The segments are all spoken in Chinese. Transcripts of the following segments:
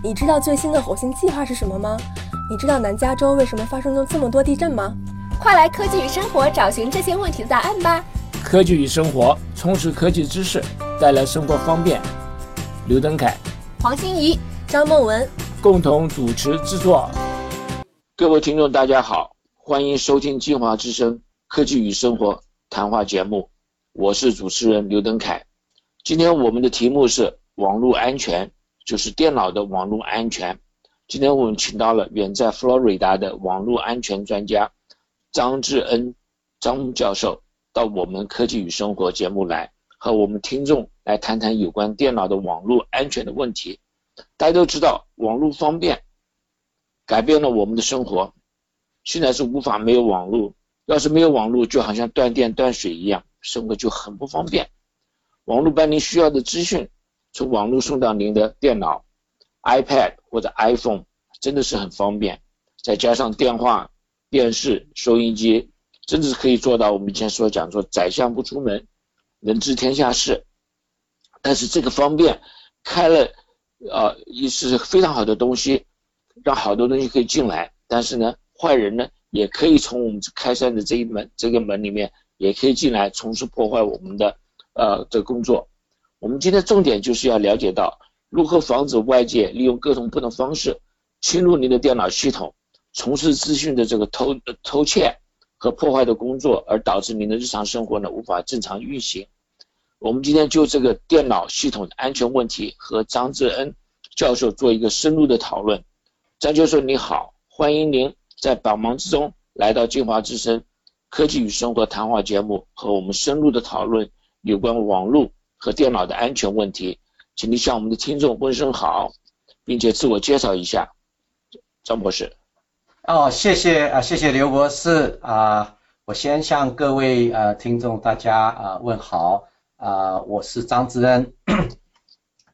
你知道最新的火星计划是什么吗？你知道南加州为什么发生了这么多地震吗？快来科技与生活找寻这些问题的答案吧！科技与生活，充实科技知识，带来生活方便。刘登凯、黄欣怡、张梦文共同主持制作。各位听众，大家好，欢迎收听金华之声科技与生活谈话节目，我是主持人刘登凯。今天我们的题目是网络安全。就是电脑的网络安全。今天我们请到了远在佛罗里达的网络安全专家张志恩张教授到我们科技与生活节目来，和我们听众来谈谈有关电脑的网络安全的问题。大家都知道，网络方便改变了我们的生活，现在是无法没有网络。要是没有网络，就好像断电断水一样，生活就很不方便。网络把您需要的资讯。从网络送到您的电脑、iPad 或者 iPhone，真的是很方便。再加上电话、电视、收音机，真的是可以做到我们以前所讲说“宰相不出门，能知天下事”。但是这个方便开了，呃，也是非常好的东西，让好多东西可以进来。但是呢，坏人呢也可以从我们开山的这一门这个门里面，也可以进来，从事破坏我们的呃的工作。我们今天重点就是要了解到如何防止外界利用各种不同方式侵入您的电脑系统，从事资讯的这个偷偷窃和破坏的工作，而导致您的日常生活呢无法正常运行。我们今天就这个电脑系统的安全问题和张志恩教授做一个深入的讨论。张教授你好，欢迎您在百忙之中来到金华之声科技与生活谈话节目，和我们深入的讨论有关网络。和电脑的安全问题，请你向我们的听众问声好，并且自我介绍一下，张博士。哦，谢谢啊，谢谢刘博士啊，我先向各位呃听众大家啊问好啊，我是张志恩，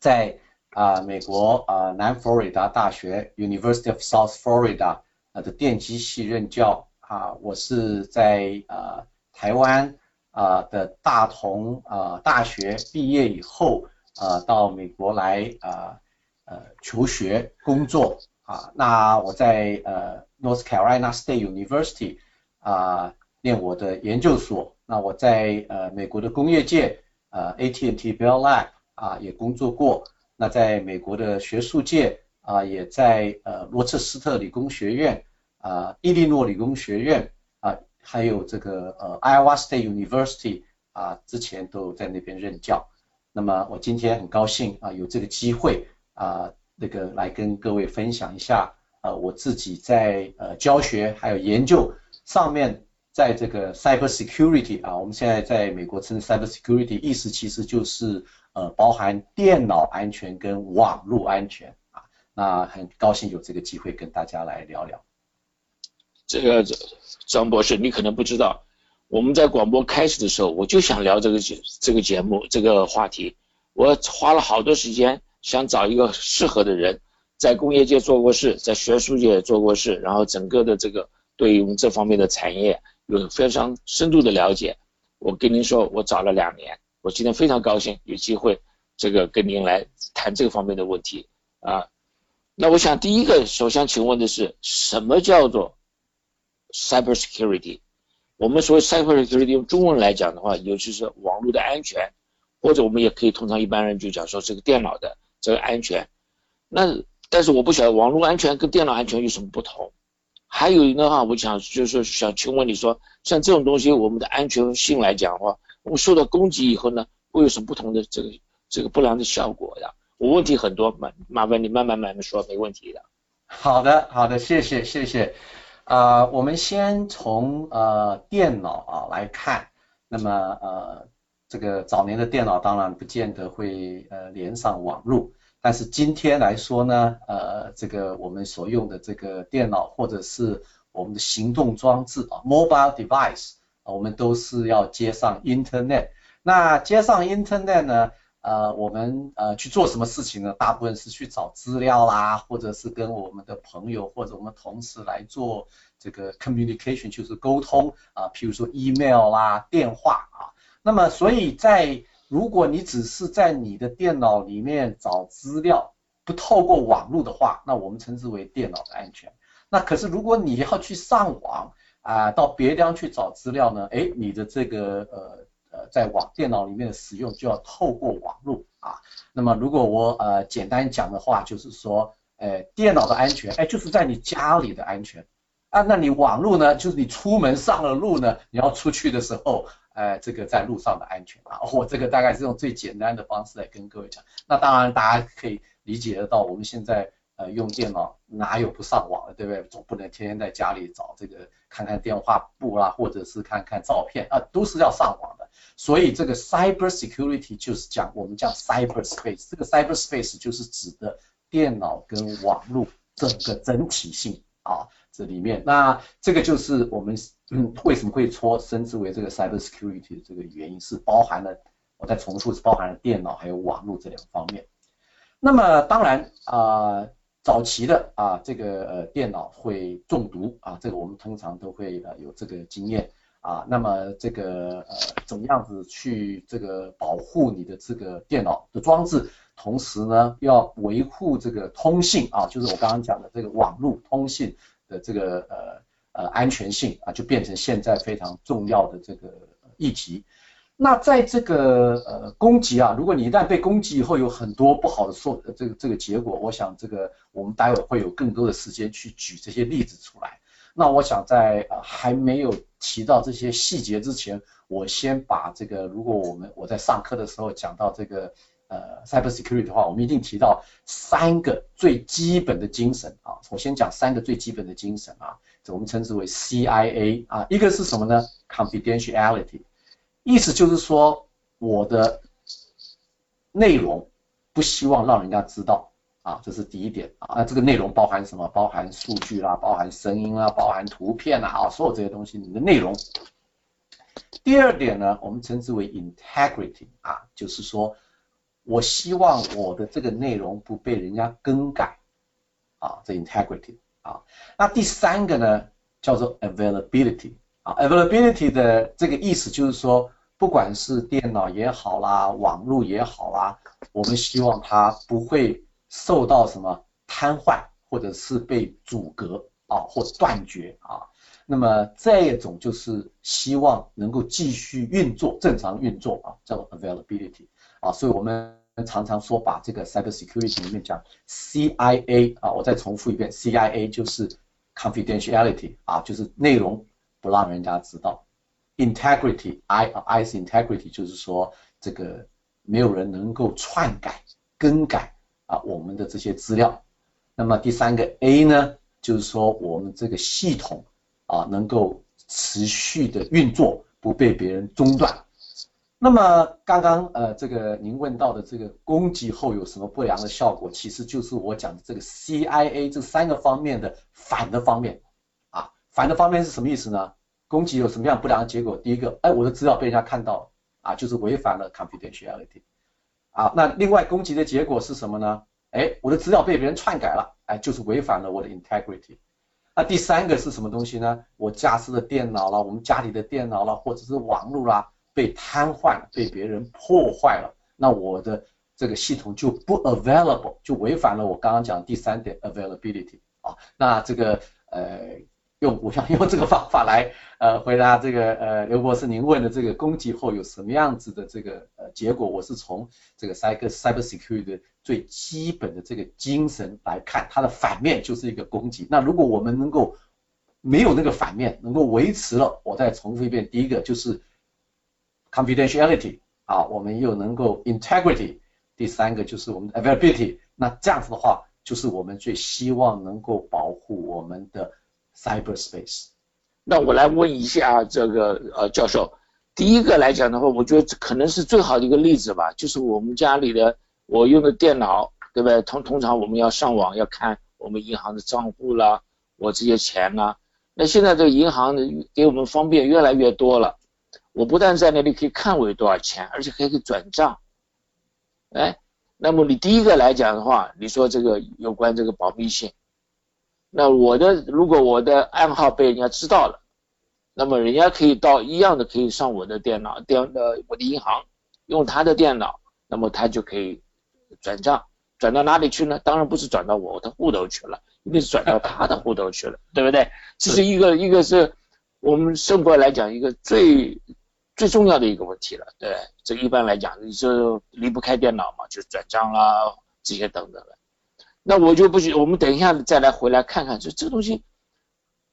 在啊美国啊南佛罗里达大学 University of South Florida 的电机系任教啊，我是在啊台湾。啊的大同啊大学毕业以后啊到美国来啊呃求学工作啊那我在呃 North Carolina State University 啊念我的研究所那我在呃美国的工业界呃 AT&T Bell Lab 啊也工作过那在美国的学术界啊也在呃罗彻斯特理工学院啊伊利诺理工学院。还有这个呃，Iowa State University 啊，之前都在那边任教。那么我今天很高兴啊，有这个机会啊，那个来跟各位分享一下呃，我自己在呃教学还有研究上面，在这个 cyber security 啊，我们现在在美国称 cyber security，意思其实就是呃，包含电脑安全跟网络安全啊。那很高兴有这个机会跟大家来聊聊。这个张博士，你可能不知道，我们在广播开始的时候，我就想聊这个节这个节目这个话题，我花了好多时间想找一个适合的人，在工业界做过事，在学术界做过事，然后整个的这个对于我们这方面的产业有非常深度的了解。我跟您说，我找了两年，我今天非常高兴有机会这个跟您来谈这个方面的问题啊。那我想第一个首先请问的是，什么叫做？Cyber security，我们所谓 cyber security 用中文来讲的话，尤其是网络的安全，或者我们也可以通常一般人就讲说这个电脑的这个安全。那但是我不晓得网络安全跟电脑安全有什么不同。还有一的话，我想就是想请问你说，像这种东西，我们的安全性来讲的话，我们受到攻击以后呢，会有什么不同的这个这个不良的效果呀？我问题很多，麻麻烦你慢慢慢慢说，没问题的。好的，好的，谢谢，谢谢。啊，我们先从呃电脑啊来看，那么呃这个早年的电脑当然不见得会呃连上网络，但是今天来说呢，呃这个我们所用的这个电脑或者是我们的行动装置啊 mobile device，我们都是要接上 internet，那接上 internet 呢？呃，我们呃去做什么事情呢？大部分是去找资料啦，或者是跟我们的朋友或者我们同事来做这个 communication，就是沟通啊，譬如说 email 啦、电话啊。那么，所以在如果你只是在你的电脑里面找资料不透过网络的话，那我们称之为电脑的安全。那可是如果你要去上网啊，到别地方去找资料呢？哎，你的这个呃呃，在网电脑里面的使用就要透过网络啊。那么如果我呃简单讲的话，就是说，呃，电脑的安全，哎，就是在你家里的安全啊。那你网络呢，就是你出门上了路呢，你要出去的时候，呃，这个在路上的安全啊。我这个大概是用最简单的方式来跟各位讲。那当然大家可以理解得到，我们现在。呃，用电脑哪有不上网的，对不对？总不能天天在家里找这个看看电话簿啦，或者是看看照片啊，都是要上网的。所以这个 cyber security 就是讲我们叫 cyber space，这个 cyber space 就是指的电脑跟网络整个整体性啊，这里面那这个就是我们嗯为什么会说称之为这个 cyber security 的这个原因是包含了，我再重复是包含了电脑还有网络这两方面。那么当然啊。早期的啊，这个呃电脑会中毒啊，这个我们通常都会呃有这个经验啊。那么这个呃怎么样子去这个保护你的这个电脑的装置，同时呢要维护这个通信啊，就是我刚刚讲的这个网络通信的这个呃呃安全性啊，就变成现在非常重要的这个议题。那在这个呃攻击啊，如果你一旦被攻击以后，有很多不好的受这个这个结果，我想这个我们待会会有更多的时间去举这些例子出来。那我想在呃还没有提到这些细节之前，我先把这个如果我们我在上课的时候讲到这个呃 cyber security 的话，我们一定提到三个最基本的精神啊。我先讲三个最基本的精神啊，这我们称之为 CIA 啊，一个是什么呢？Confidentiality。意思就是说，我的内容不希望让人家知道啊，这是第一点啊。那这个内容包含什么？包含数据啦，包含声音啦，包含图片啦啊，所有这些东西，你的内容。第二点呢，我们称之为 integrity 啊，就是说我希望我的这个内容不被人家更改啊，这 integrity 啊。那第三个呢，叫做 availability 啊，availability 的这个意思就是说。不管是电脑也好啦，网络也好啦，我们希望它不会受到什么瘫痪，或者是被阻隔啊，或断绝啊。那么这种就是希望能够继续运作，正常运作啊，叫做 availability 啊。所以我们常常说把这个 cyber security 里面讲 CIA 啊，我再重复一遍，CIA 就是 confidentiality 啊，就是内容不让人家知道。Integrity，I I is integrity，就是说这个没有人能够篡改、更改啊我们的这些资料。那么第三个 A 呢，就是说我们这个系统啊能够持续的运作，不被别人中断。那么刚刚呃这个您问到的这个攻击后有什么不良的效果，其实就是我讲的这个 CIA 这三个方面的反的方面，反的方面是什么意思呢？攻击有什么样不良的结果？第一个，哎，我的资料被人家看到，啊，就是违反了 confidentiality，啊，那另外攻击的结果是什么呢？哎，我的资料被别人篡改了，哎，就是违反了我的 integrity。那第三个是什么东西呢？我驾驶的电脑了，我们家里的电脑了，或者是网络啦，被瘫痪，被别人破坏了，那我的这个系统就不 available，就违反了我刚刚讲的第三点 availability，啊，那这个呃。用我想 用这个方法来呃回答这个呃刘博士您问的这个攻击后有什么样子的这个呃结果，我是从这个 cyber cyber security 的最基本的这个精神来看，它的反面就是一个攻击。那如果我们能够没有那个反面，能够维持了，我再重复一遍，第一个就是 confidentiality 啊，我们又能够 integrity，第三个就是我们的 availability，那这样子的话，就是我们最希望能够保护我们的。Cyberspace，那我来问一下这个呃教授，第一个来讲的话，我觉得可能是最好的一个例子吧，就是我们家里的我用的电脑，对不对？通通常我们要上网要看我们银行的账户啦，我这些钱啦，那现在这个银行给我们方便越来越多了，我不但在那里可以看我有多少钱，而且还可以转账，哎，那么你第一个来讲的话，你说这个有关这个保密性。那我的如果我的暗号被人家知道了，那么人家可以到一样的可以上我的电脑电呃我的银行用他的电脑，那么他就可以转账，转到哪里去呢？当然不是转到我的户头去了，一定是转到他的户头去了，对不对？这是一个一个是我们生活来讲一个最最重要的一个问题了，对，这一般来讲你就离不开电脑嘛，就转账啦这些等等的。那我就不许，我们等一下再来回来看看，就这个东西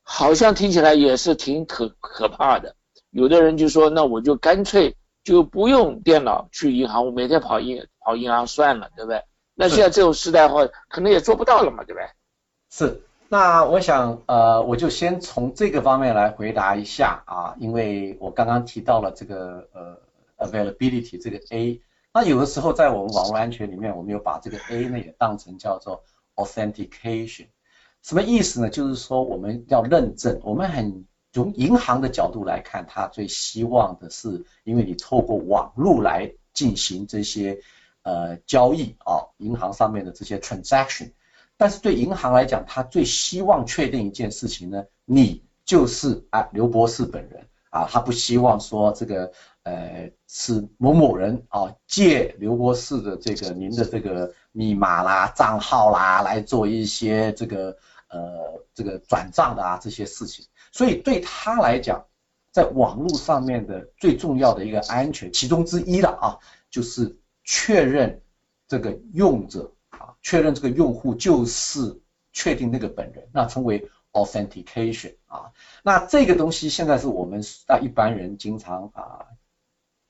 好像听起来也是挺可可怕的。有的人就说，那我就干脆就不用电脑去银行，我每天跑银跑银行算了，对不对？那现在这种时代的话，可能也做不到了嘛，对不对？是。那我想，呃，我就先从这个方面来回答一下啊，因为我刚刚提到了这个呃 availability 这个 A，那有的时候在我们网络安全里面，我们有把这个 A 呢也当成叫做 authentication，什么意思呢？就是说我们要认证，我们很从银行的角度来看，他最希望的是，因为你透过网络来进行这些。呃，交易啊，银行上面的这些 transaction，但是对银行来讲，他最希望确定一件事情呢，你就是啊刘博士本人啊，他不希望说这个呃是某某人啊借刘博士的这个您的这个密码啦、账号啦来做一些这个呃这个转账的啊这些事情，所以对他来讲，在网络上面的最重要的一个安全其中之一了啊，就是。确认这个用者啊，确认这个用户就是确定那个本人，那称为 authentication 啊。那这个东西现在是我们啊一般人经常啊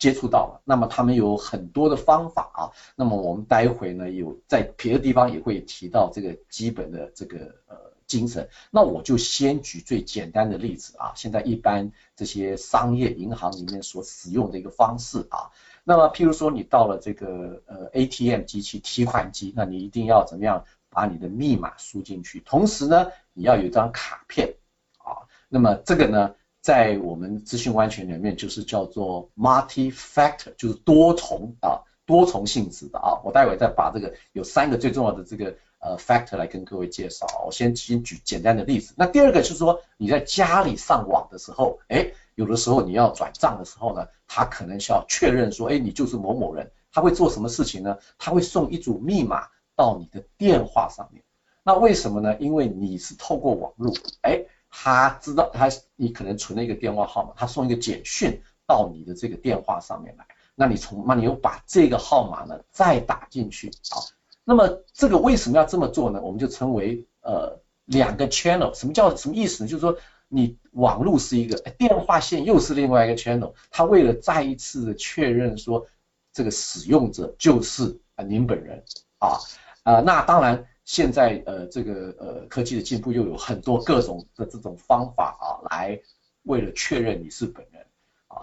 接触到了。那么他们有很多的方法啊。那么我们待会呢有在别的地方也会提到这个基本的这个呃精神。那我就先举最简单的例子啊。现在一般这些商业银行里面所使用的一个方式啊。那么，譬如说你到了这个呃 ATM 机器提款机，那你一定要怎么样把你的密码输进去？同时呢，你要有一张卡片啊。那么这个呢，在我们资讯安全里面就是叫做 multi-factor，就是多重啊，多重性质的啊。我待会再把这个有三个最重要的这个呃 factor 来跟各位介绍。我先先举简单的例子。那第二个就是说你在家里上网的时候，哎。有的时候你要转账的时候呢，他可能需要确认说，哎，你就是某某人，他会做什么事情呢？他会送一组密码到你的电话上面。那为什么呢？因为你是透过网络，哎，他知道他你可能存了一个电话号码，他送一个简讯到你的这个电话上面来。那你从那你又把这个号码呢再打进去啊？那么这个为什么要这么做呢？我们就称为呃两个 channel。什么叫什么意思呢？就是说。你网络是一个，电话线又是另外一个 channel，他为了再一次的确认说这个使用者就是啊您本人啊啊，那当然现在呃这个呃科技的进步又有很多各种的这种方法啊，来为了确认你是本人，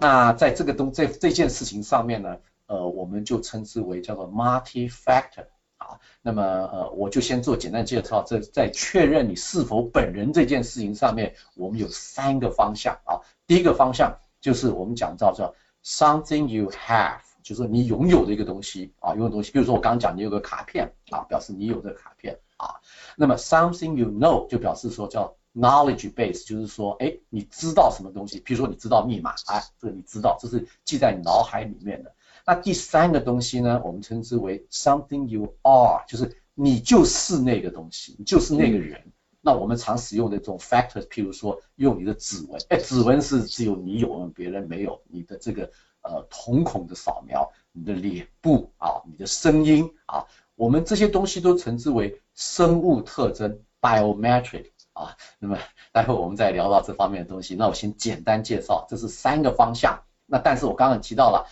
那在这个东这这件事情上面呢，呃我们就称之为叫做 multi factor。啊，那么呃，我就先做简单介绍。这在确认你是否本人这件事情上面，我们有三个方向啊。第一个方向就是我们讲到叫 something you have，就是你拥有的一个东西啊，拥有东西。比如说我刚刚讲你有个卡片啊，表示你有这个卡片啊。那么 something you know 就表示说叫 knowledge base，就是说哎，你知道什么东西？比如说你知道密码，哎，这个你知道，这是记在你脑海里面的。那第三个东西呢，我们称之为 something you are，就是你就是那个东西，你就是那个人。那我们常使用的这种 factors，譬如说用你的指纹，哎，指纹是只有你有，别人没有。你的这个呃瞳孔的扫描，你的脸部啊，你的声音啊，我们这些东西都称之为生物特征 biometric 啊。那么待会我们再聊到这方面的东西。那我先简单介绍，这是三个方向。那但是我刚刚提到了。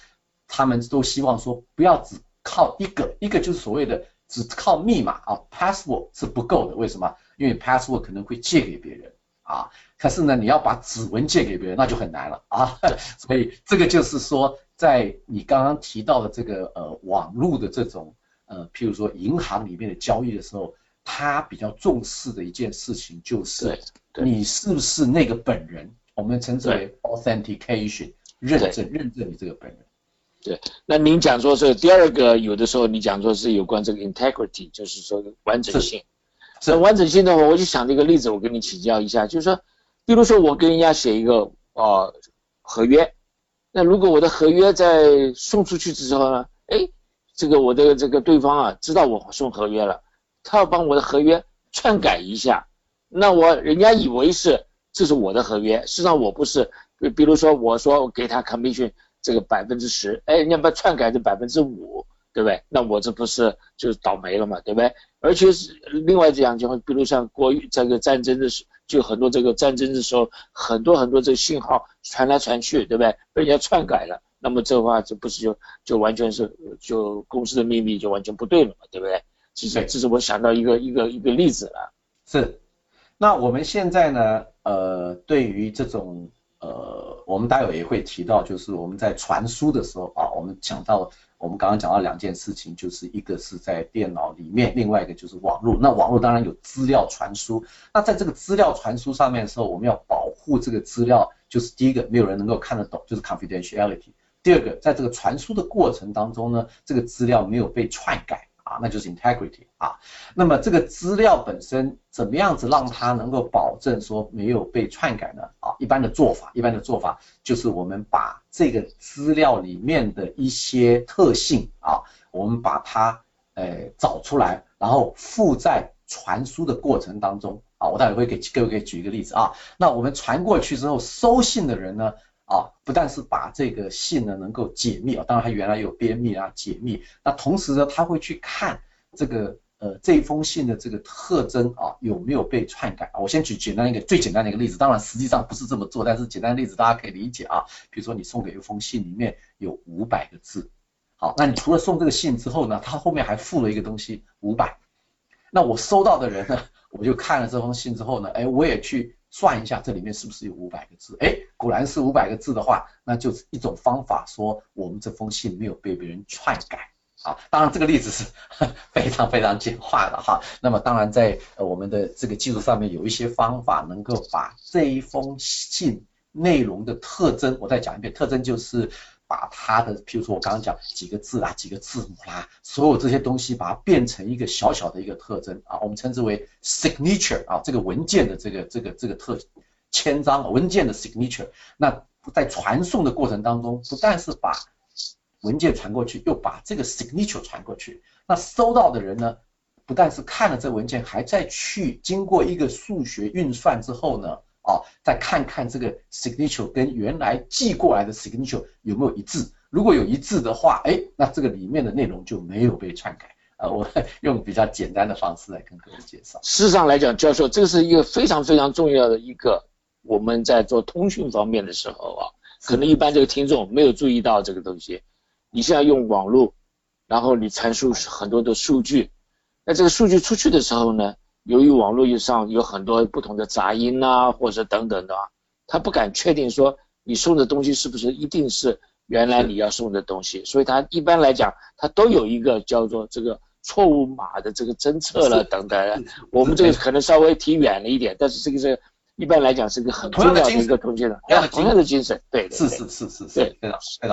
他们都希望说，不要只靠一个，一个就是所谓的只靠密码啊，password 是不够的。为什么？因为 password 可能会借给别人啊。可是呢，你要把指纹借给别人，那就很难了啊。所以这个就是说，在你刚刚提到的这个呃网络的这种呃，譬如说银行里面的交易的时候，他比较重视的一件事情就是，你是不是那个本人？我们称之为 authentication，认证认证你这个本人。对，那您讲说是第二个，有的时候你讲说是有关这个 integrity，就是说完整性。是完整性的话，我就想这个例子，我跟你请教一下，就是说，比如说我跟人家写一个啊合约，那如果我的合约在送出去之后呢，哎，这个我的这个对方啊知道我送合约了，他要帮我的合约篡改一下，那我人家以为是这是我的合约，实际上我不是。比比如说我说我给他 commission 这个百分之十，哎，人家把篡改成百分之五，对不对？那我这不是就倒霉了嘛，对不对？而且是另外这样情况，比如像国这个战争的时，就很多这个战争的时候，很多很多这个信号传来传去，对不对？被人家篡改了。那么这话这不是就就完全是就公司的秘密就完全不对了嘛，对不对？这是这是我想到一个一个一个例子了。是，那我们现在呢，呃，对于这种呃，我们待会也会提到，就是我们在传输的时候啊，我们讲到我们刚刚讲到两件事情，就是一个是在电脑里面，另外一个就是网络。那网络当然有资料传输，那在这个资料传输上面的时候，我们要保护这个资料，就是第一个没有人能够看得懂，就是 confidentiality。第二个，在这个传输的过程当中呢，这个资料没有被篡改那就是 integrity 啊。那么这个资料本身怎么样子让它能够保证说没有被篡改呢？啊，一般的做法，一般的做法就是我们把这个资料里面的一些特性啊，我们把它呃找出来，然后附在传输的过程当中啊。我待会会给各位给举一个例子啊。那我们传过去之后，收信的人呢？啊，不但是把这个信呢能够解密啊，当然他原来有编密啊解密，那同时呢他会去看这个呃这封信的这个特征啊有没有被篡改啊。我先举简单一个最简单的一个例子，当然实际上不是这么做，但是简单的例子大家可以理解啊。比如说你送给一封信里面有五百个字，好，那你除了送这个信之后呢，他后面还附了一个东西五百，那我收到的人呢，我就看了这封信之后呢，哎，我也去。算一下这里面是不是有五百个字？哎，果然是五百个字的话，那就是一种方法，说我们这封信没有被别人篡改啊。当然这个例子是 非常非常简化的哈。那么当然在我们的这个技术上面有一些方法能够把这一封信内容的特征，我再讲一遍，特征就是。把它的，譬如说我刚刚讲几个字啦，几个字母啦，所有这些东西，把它变成一个小小的一个特征啊，我们称之为 signature 啊，这个文件的这个这个这个特签章文件的 signature。那在传送的过程当中，不但是把文件传过去，又把这个 signature 传过去。那收到的人呢，不但是看了这文件，还在去经过一个数学运算之后呢。啊，再看看这个 signature 跟原来寄过来的 signature 有没有一致，如果有一致的话，哎，那这个里面的内容就没有被篡改。呃，我 用比较简单的方式来跟各位介绍。事实上来讲，教授，这是一个非常非常重要的一个，我们在做通讯方面的时候啊，可能一般这个听众没有注意到这个东西。你现在用网络，然后你传输很多的数据，那这个数据出去的时候呢？由于网络上有很多不同的杂音啊，或者等等的，他不敢确定说你送的东西是不是一定是原来你要送的东西，所以他一般来讲，他都有一个叫做这个错误码的这个侦测了等等。我们这个可能稍微提远了一点，但是这个是一般来讲是一个很重要的一个东西的，同样的精神，对，是是是是，对，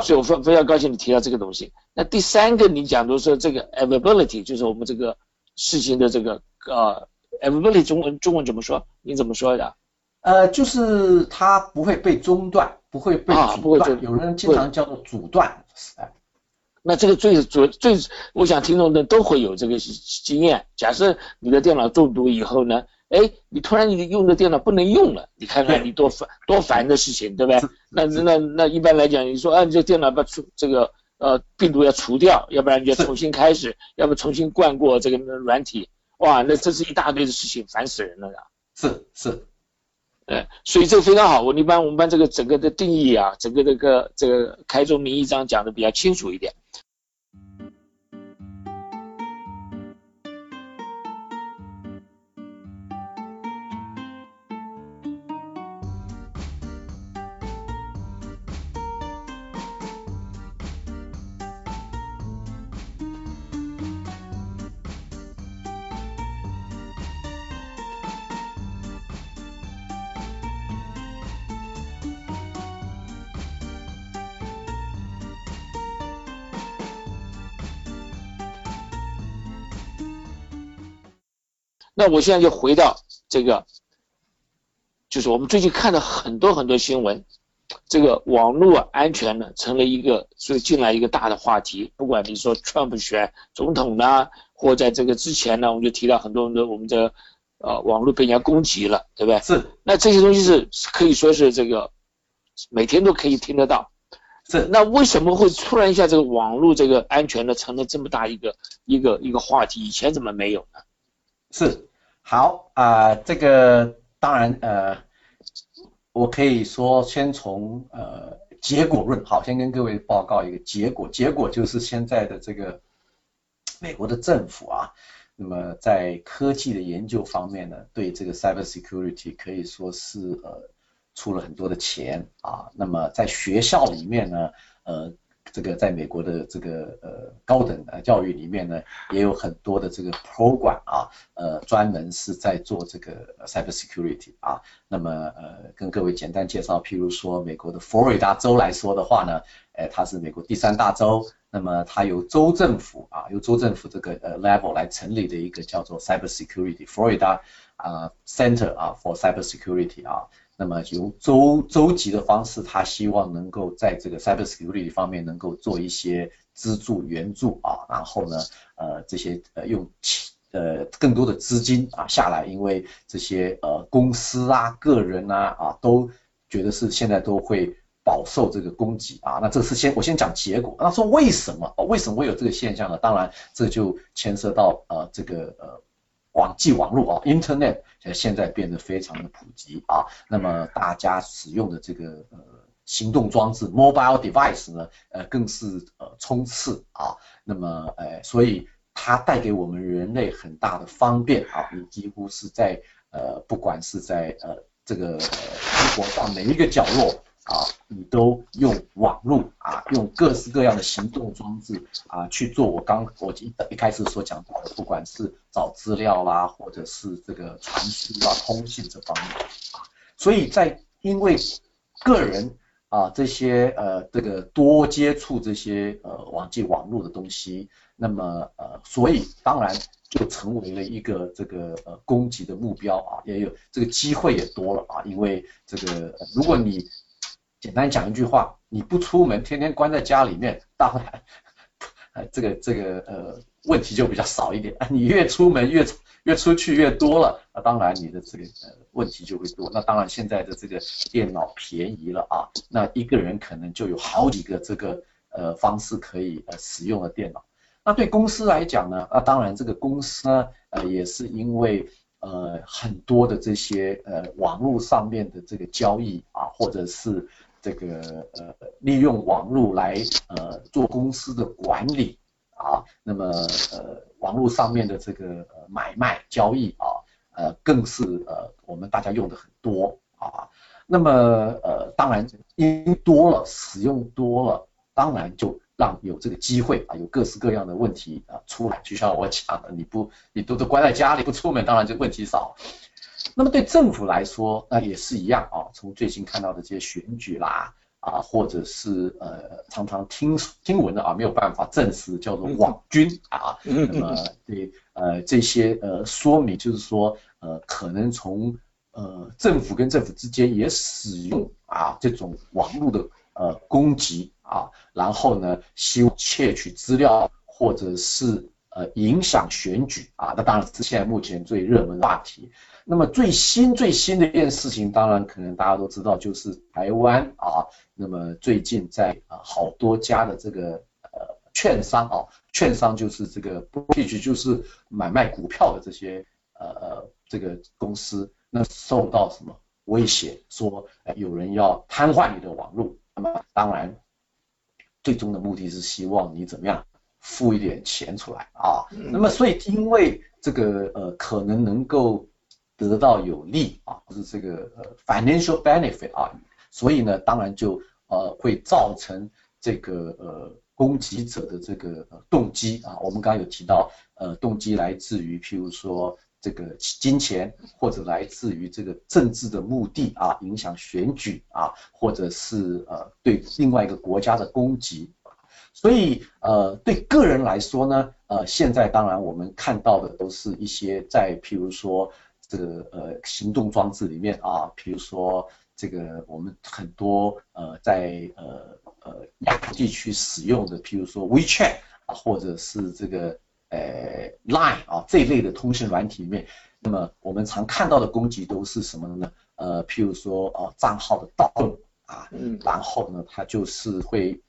所以我非非常高兴你提到这个东西。那第三个你讲的是这个 availability，就是我们这个事情的这个呃。Availability 中文中文怎么说？你怎么说的？呃，就是它不会被中断，不会被阻断。有人经常叫做阻断。哎，那这个最主最，我想听众的都会有这个经验。假设你的电脑中毒以后呢，哎，你突然你用的电脑不能用了，你看看你多烦多烦的事情，对不对？那那那一般来讲，你说啊，你这电脑把除这个呃病毒要除掉，要不然你就重新开始，要不重新灌过这个软体。哇，那这是一大堆的事情，烦死人了呀！是是，呃，所以这个非常好。我一般我们班这个整个的定义啊，整个这个这个开宗明义章讲的比较清楚一点。那我现在就回到这个，就是我们最近看了很多很多新闻，这个网络安全呢，成了一个所以进来一个大的话题。不管你说 Trump 选总统呢，或在这个之前呢，我们就提到很多很多我们的呃网络被人家攻击了，对不对？是。那这些东西是可以说是这个每天都可以听得到。是。那为什么会突然一下这个网络这个安全呢成了这么大一个一个一个话题？以前怎么没有呢？是。好啊，这个当然呃。我可以说，先从呃结果论，好，先跟各位报告一个结果。结果就是现在的这个美国的政府啊，那么在科技的研究方面呢，对这个 cyber security 可以说是呃出了很多的钱啊。那么在学校里面呢，呃。这个在美国的这个呃高等呃教育里面呢，也有很多的这个 program 啊，呃专门是在做这个 cyber security 啊。那么呃跟各位简单介绍，譬如说美国的佛罗里达州来说的话呢，呃它是美国第三大州，那么它由州政府啊由州政府这个呃 level 来成立的一个叫做 cyber security Florida 啊 Center 啊 for cyber security 啊。那么由州州级的方式，他希望能够在这个 cybersecurity 方面能够做一些资助援助啊，然后呢，呃，这些呃用呃更多的资金啊下来，因为这些呃公司啊、个人啊啊都觉得是现在都会饱受这个攻击啊。那这是先我先讲结果，那说为什么？为什么会有这个现象呢？当然这就牵涉到呃这个呃。网际网络啊，Internet 现在变得非常的普及啊，那么大家使用的这个呃行动装置 Mobile Device 呢，呃更是呃冲刺啊，那么呃所以它带给我们人类很大的方便啊，你几乎是在呃不管是在呃这个呃生活上每一个角落。啊，你都用网络啊，用各式各样的行动装置啊去做。我刚我一一开始所讲到的，不管是找资料啦，或者是这个传输啊、通信这方面啊，所以在因为个人啊这些呃这个多接触这些呃网际网络的东西，那么呃所以当然就成为了一个这个呃攻击的目标啊，也有这个机会也多了啊，因为这个如果你简单讲一句话，你不出门，天天关在家里面，当然，呃，这个这个呃问题就比较少一点。你越出门越越出去越多了，那当然你的这个呃问题就会多。那当然现在的这个电脑便宜了啊，那一个人可能就有好几个这个呃方式可以呃使用的电脑。那对公司来讲呢，那当然这个公司呢呃也是因为。呃，很多的这些呃网络上面的这个交易啊，或者是这个呃利用网络来呃做公司的管理啊，那么呃网络上面的这个买卖交易啊，呃更是呃我们大家用的很多啊，那么呃当然因多了使用多了，当然就。让有这个机会啊，有各式各样的问题啊出来，就像我讲的，你不你都都关在家里不出门，当然就问题少。那么对政府来说，那也是一样啊。从最近看到的这些选举啦啊，或者是呃常常听听闻的啊，没有办法证实叫做网军啊。那么对呃这些呃说明就是说呃可能从呃政府跟政府之间也使用啊这种网络的呃攻击。啊，然后呢，希望窃取资料或者是呃影响选举啊，那当然是现在目前最热门的话题。那么最新最新的一件事情，当然可能大家都知道，就是台湾啊，那么最近在啊好多家的这个呃券商啊，券商就是这个 brokerage 就是买卖股票的这些呃呃这个公司，那受到什么威胁？说有人要瘫痪你的网络，那么当然。最终的目的是希望你怎么样付一点钱出来啊？那么所以因为这个呃可能能够得到有利啊，就是这个呃 financial benefit 啊，所以呢当然就呃会造成这个呃攻击者的这个动机啊。我们刚刚有提到呃动机来自于譬如说。这个金钱或者来自于这个政治的目的啊，影响选举啊，或者是呃对另外一个国家的攻击，所以呃对个人来说呢，呃现在当然我们看到的都是一些在譬如说这个呃行动装置里面啊，譬如说这个我们很多呃在呃呃亚洲地区使用的，譬如说 WeChat 啊，或者是这个呃 Line 啊这一类的通讯软体里面，那么我们常看到的攻击都是什么呢？呃，譬如说呃账号的盗用啊，然后呢，它就是会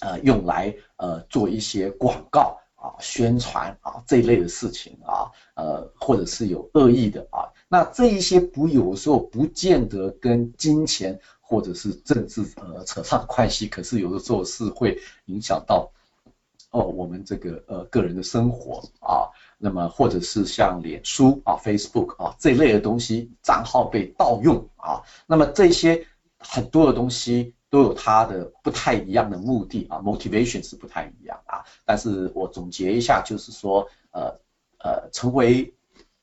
呃用来呃做一些广告啊、宣传啊这一类的事情啊，呃或者是有恶意的啊。那这一些不有时候不见得跟金钱或者是政治呃扯上关系，可是有的时候是会影响到哦我们这个呃个人的生活啊，那么或者是像脸书啊 Facebook 啊这一类的东西账号被盗用啊，那么这些很多的东西都有它的不太一样的目的啊，motivation 是不太一样啊，但是我总结一下就是说呃呃成为。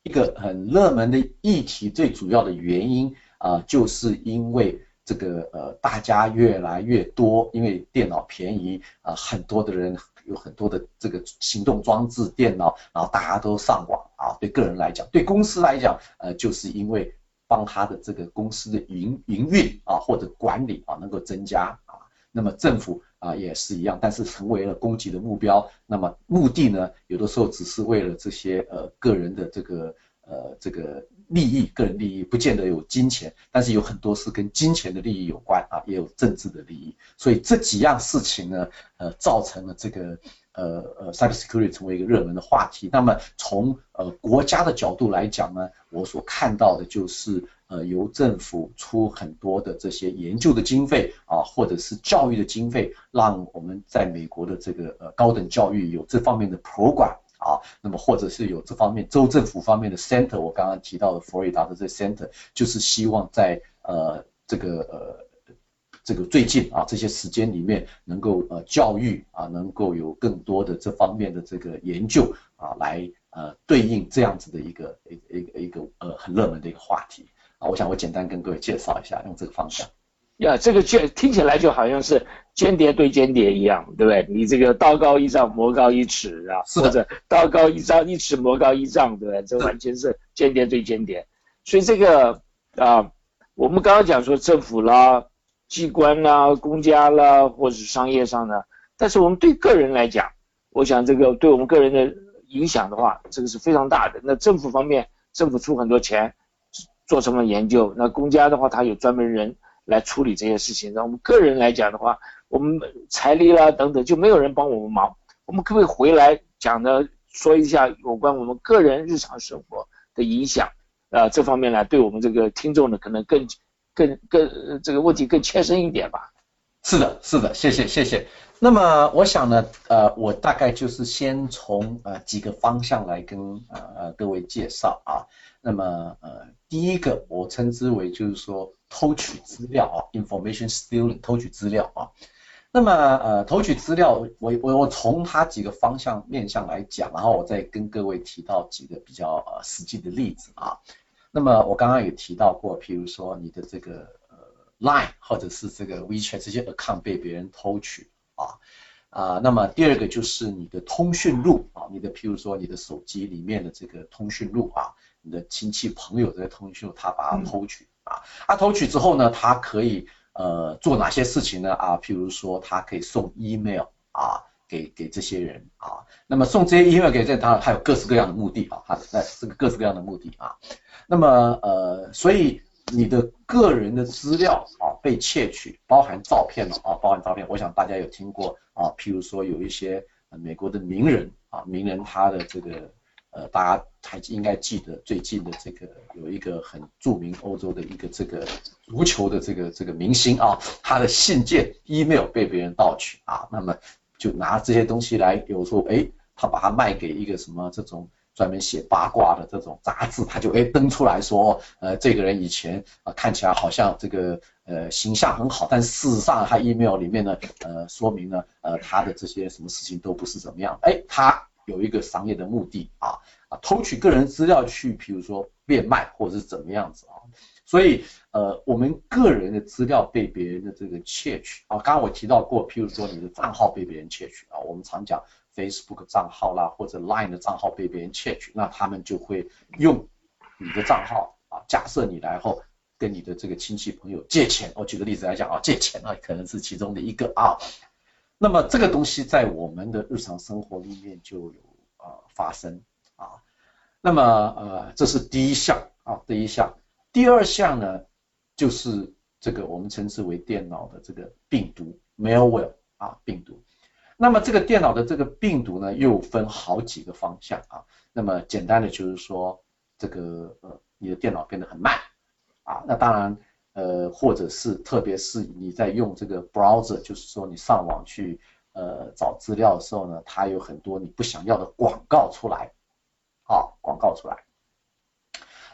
一个很热门的议题，最主要的原因啊，就是因为这个呃，大家越来越多，因为电脑便宜啊，很多的人有很多的这个行动装置电脑，然后大家都上网啊。对个人来讲，对公司来讲，呃，就是因为帮他的这个公司的营营运啊或者管理啊能够增加啊，那么政府。啊，也是一样，但是成为了攻击的目标。那么目的呢，有的时候只是为了这些呃个人的这个呃这个利益，个人利益不见得有金钱，但是有很多是跟金钱的利益有关啊，也有政治的利益。所以这几样事情呢，呃，造成了这个呃呃 cybersecurity 成为一个热门的话题。那么从呃国家的角度来讲呢，我所看到的就是。呃，由政府出很多的这些研究的经费啊，或者是教育的经费，让我们在美国的这个呃高等教育有这方面的 program 啊，那么或者是有这方面州政府方面的 center，我刚刚提到的佛罗里达的这 center，就是希望在呃这个呃这个最近啊这些时间里面，能够呃教育啊能够有更多的这方面的这个研究啊，来呃对应这样子的一个一一个一个呃很热门的一个话题啊。我想我简单跟各位介绍一下，用这个方向。呀，这个就听起来就好像是间谍对间谍一样，对不对？你这个道高一丈，魔高一尺啊，或者道高一丈一尺，魔高一丈，对不对？这完全是间谍对间谍。所以这个啊，我们刚刚讲说政府啦、机关啦、公家啦，或者是商业上的，但是我们对个人来讲，我想这个对我们个人的影响的话，这个是非常大的。那政府方面，政府出很多钱。做什么研究？那公家的话，他有专门人来处理这些事情。那我们个人来讲的话，我们财力啦等等，就没有人帮我们忙。我们可不可以回来讲的说一下有关我们个人日常生活的影响？啊，这方面呢，对我们这个听众呢，可能更、更、更这个问题更切身一点吧。是的，是的，谢谢，谢谢。那么我想呢，呃，我大概就是先从呃几个方向来跟呃各位介绍啊。那么呃。第一个我称之为就是说偷取资料啊，information stealing，偷取资料啊。那么呃偷取资料，我我我从它几个方向面向来讲，然后我再跟各位提到几个比较呃实际的例子啊。那么我刚刚也提到过，譬如说你的这个呃 line 或者是这个 WeChat 这些 account 被别人偷取啊啊。那么第二个就是你的通讯录啊，你的譬如说你的手机里面的这个通讯录啊。你的亲戚朋友在通讯录，他把它偷取啊，他偷取之后呢，他可以呃做哪些事情呢啊？譬如说，他可以送 email 啊给给这些人啊，那么送这些 email 给这他，还有各式各样的目的啊，他那这个各式各样的目的啊，那么呃，所以你的个人的资料啊被窃取，包含照片了啊，包含照片，我想大家有听过啊，譬如说有一些美国的名人啊，名人他的这个。呃，大家还应该记得最近的这个有一个很著名欧洲的一个这个足球的这个这个明星啊，他的信件 email 被别人盗取啊，那么就拿这些东西来，有时候哎，他把它卖给一个什么这种专门写八卦的这种杂志，他就哎登出来说，呃，这个人以前啊看起来好像这个呃形象很好，但事实上他 email 里面呢，呃，说明呢，呃，他的这些什么事情都不是怎么样，哎，他。有一个商业的目的啊啊，偷取个人资料去，比如说变卖或者是怎么样子啊，所以呃，我们个人的资料被别人的这个窃取啊，刚刚我提到过，譬如说你的账号被别人窃取啊，我们常讲 Facebook 账号啦或者 Line 的账号被别人窃取，那他们就会用你的账号啊，假设你来后。跟你的这个亲戚朋友借钱。我举个例子来讲啊，借钱啊，可能是其中的一个啊。那么这个东西在我们的日常生活里面就有啊发生啊。那么呃，这是第一项啊，第一项。第二项呢，就是这个我们称之为电脑的这个病毒 malware 啊，病毒。那么这个电脑的这个病毒呢，又分好几个方向啊。那么简单的就是说，这个呃，你的电脑变得很慢啊。那当然。呃，或者是特别是你在用这个 browser，就是说你上网去呃找资料的时候呢，它有很多你不想要的广告出来，啊，广告出来。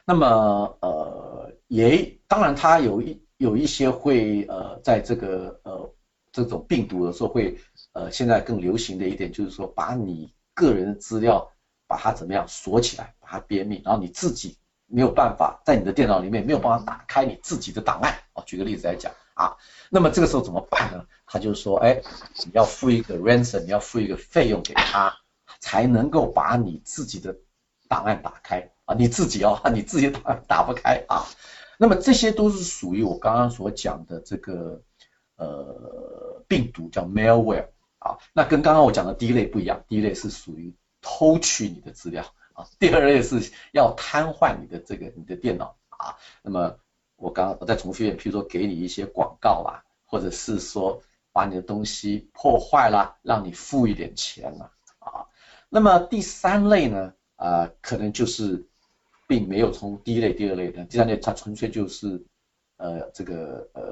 那么呃也当然它有一有一些会呃在这个呃这种病毒的时候会呃现在更流行的一点就是说把你个人的资料把它怎么样锁起来，把它编密，然后你自己。没有办法在你的电脑里面没有办法打开你自己的档案哦。举个例子来讲啊，那么这个时候怎么办呢？他就说，哎，你要付一个 ransom，你要付一个费用给他，才能够把你自己的档案打开啊。你自己哦，你自己打打不开啊。那么这些都是属于我刚刚所讲的这个呃病毒叫 malware 啊。那跟刚刚我讲的第一类不一样，第一类是属于偷取你的资料啊。第二类是要瘫痪你的这个你的电脑啊，那么我刚我再重复一遍，譬如说给你一些广告啦，或者是说把你的东西破坏了，让你付一点钱了啊。那么第三类呢，啊，可能就是并没有从第一类、第二类的，第三类它纯粹就是呃这个呃。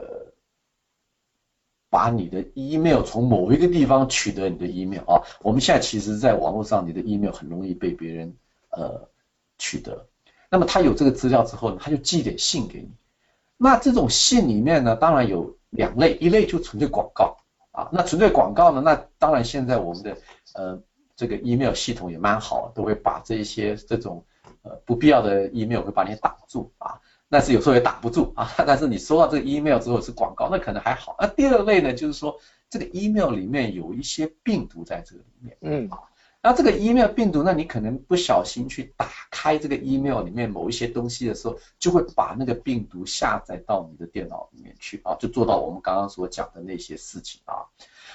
把你的 email 从某一个地方取得你的 email 啊，我们现在其实在网络上，你的 email 很容易被别人呃取得。那么他有这个资料之后呢，他就寄点信给你。那这种信里面呢，当然有两类，一类就纯粹广告啊。那纯粹广告呢，那当然现在我们的呃这个 email 系统也蛮好，都会把这一些这种呃不必要的 email 会把你挡住啊。但是有时候也挡不住啊，但是你收到这个 email 之后是广告，那可能还好。那第二类呢，就是说这个 email 里面有一些病毒在这个里面，嗯，啊，那这个 email 病毒，那你可能不小心去打开这个 email 里面某一些东西的时候，就会把那个病毒下载到你的电脑里面去啊，就做到我们刚刚所讲的那些事情啊。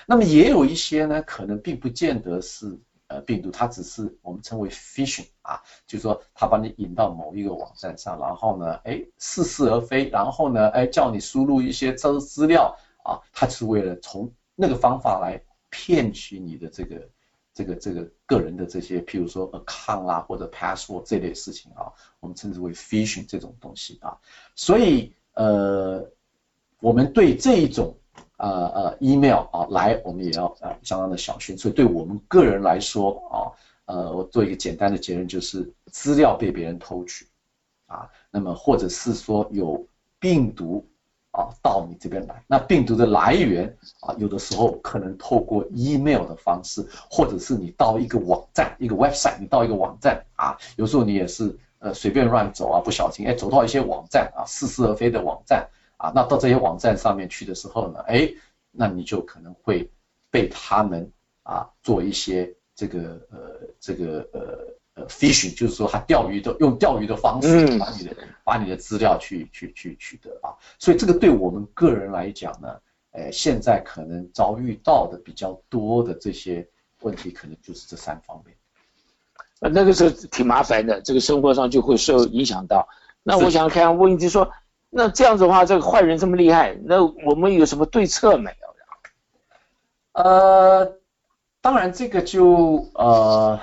那么也有一些呢，可能并不见得是。呃，病毒它只是我们称为 phishing 啊，就是说它把你引到某一个网站上，然后呢，哎，似是而非，然后呢，哎，叫你输入一些资资料啊，它是为了从那个方法来骗取你的这个这个这个个人的这些，譬如说 account 啊或者 password 这类事情啊，我们称之为 phishing 这种东西啊，所以呃，我们对这一种。呃呃，email 啊，来，我们也要呃相当的小心。所以对我们个人来说啊，呃，我做一个简单的结论，就是资料被别人偷取啊，那么或者是说有病毒啊到你这边来，那病毒的来源啊，有的时候可能透过 email 的方式，或者是你到一个网站，一个 website，你到一个网站啊，有时候你也是呃随便乱走啊，不小心哎走到一些网站啊，似是而非的网站。啊，那到这些网站上面去的时候呢，哎，那你就可能会被他们啊做一些这个呃这个呃呃 fishing，就是说他钓鱼的用钓鱼的方式把你的把你的资料去去去取得啊，所以这个对我们个人来讲呢，呃，现在可能遭遇到的比较多的这些问题，可能就是这三方面。呃，那个时候挺麻烦的，这个生活上就会受影响到。那我想看问题说。那这样子的话，这个坏人这么厉害，那我们有什么对策没有？呃，当然这个就呃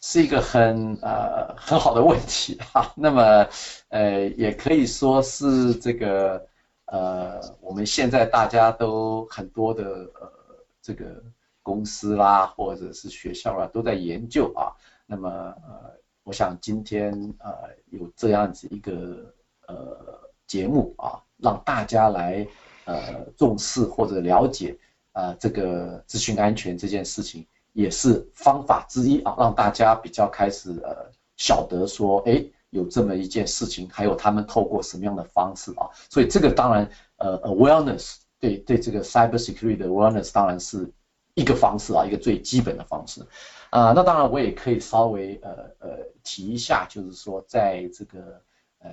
是一个很呃很好的问题哈。那么呃也可以说是这个呃我们现在大家都很多的呃这个公司啦或者是学校啦都在研究啊。那么呃我想今天呃有这样子一个呃。节目啊，让大家来呃重视或者了解啊这个资讯安全这件事情，也是方法之一啊，让大家比较开始呃晓得说，哎，有这么一件事情，还有他们透过什么样的方式啊，所以这个当然呃 awareness 对对这个 cyber security 的 awareness 当然是一个方式啊，一个最基本的方式啊，那当然我也可以稍微呃呃提一下，就是说在这个呃。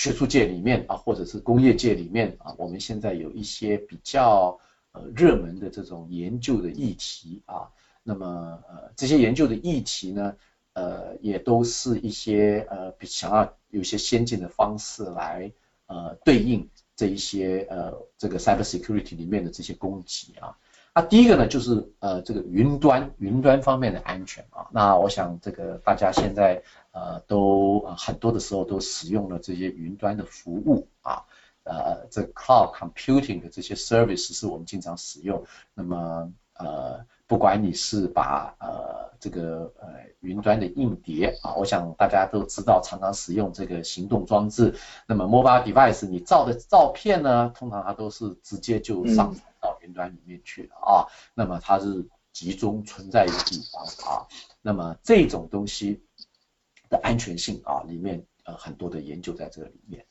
学术界里面啊，或者是工业界里面啊，我们现在有一些比较呃热门的这种研究的议题啊，那么呃这些研究的议题呢，呃也都是一些呃比想要有些先进的方式来呃对应这一些呃这个 cyber security 里面的这些攻击啊。那第一个呢，就是呃这个云端云端方面的安全啊。那我想这个大家现在呃都很多的时候都使用了这些云端的服务啊，呃这 cloud computing 的这些 service 是我们经常使用。那么呃不管你是把呃这个呃云端的硬碟啊，我想大家都知道，常常使用这个行动装置。那么 mobile device 你照的照片呢，通常它都是直接就上传。到云端里面去了啊，那么它是集中存在一个地方啊，那么这种东西的安全性啊，里面呃很多的研究在这个里面。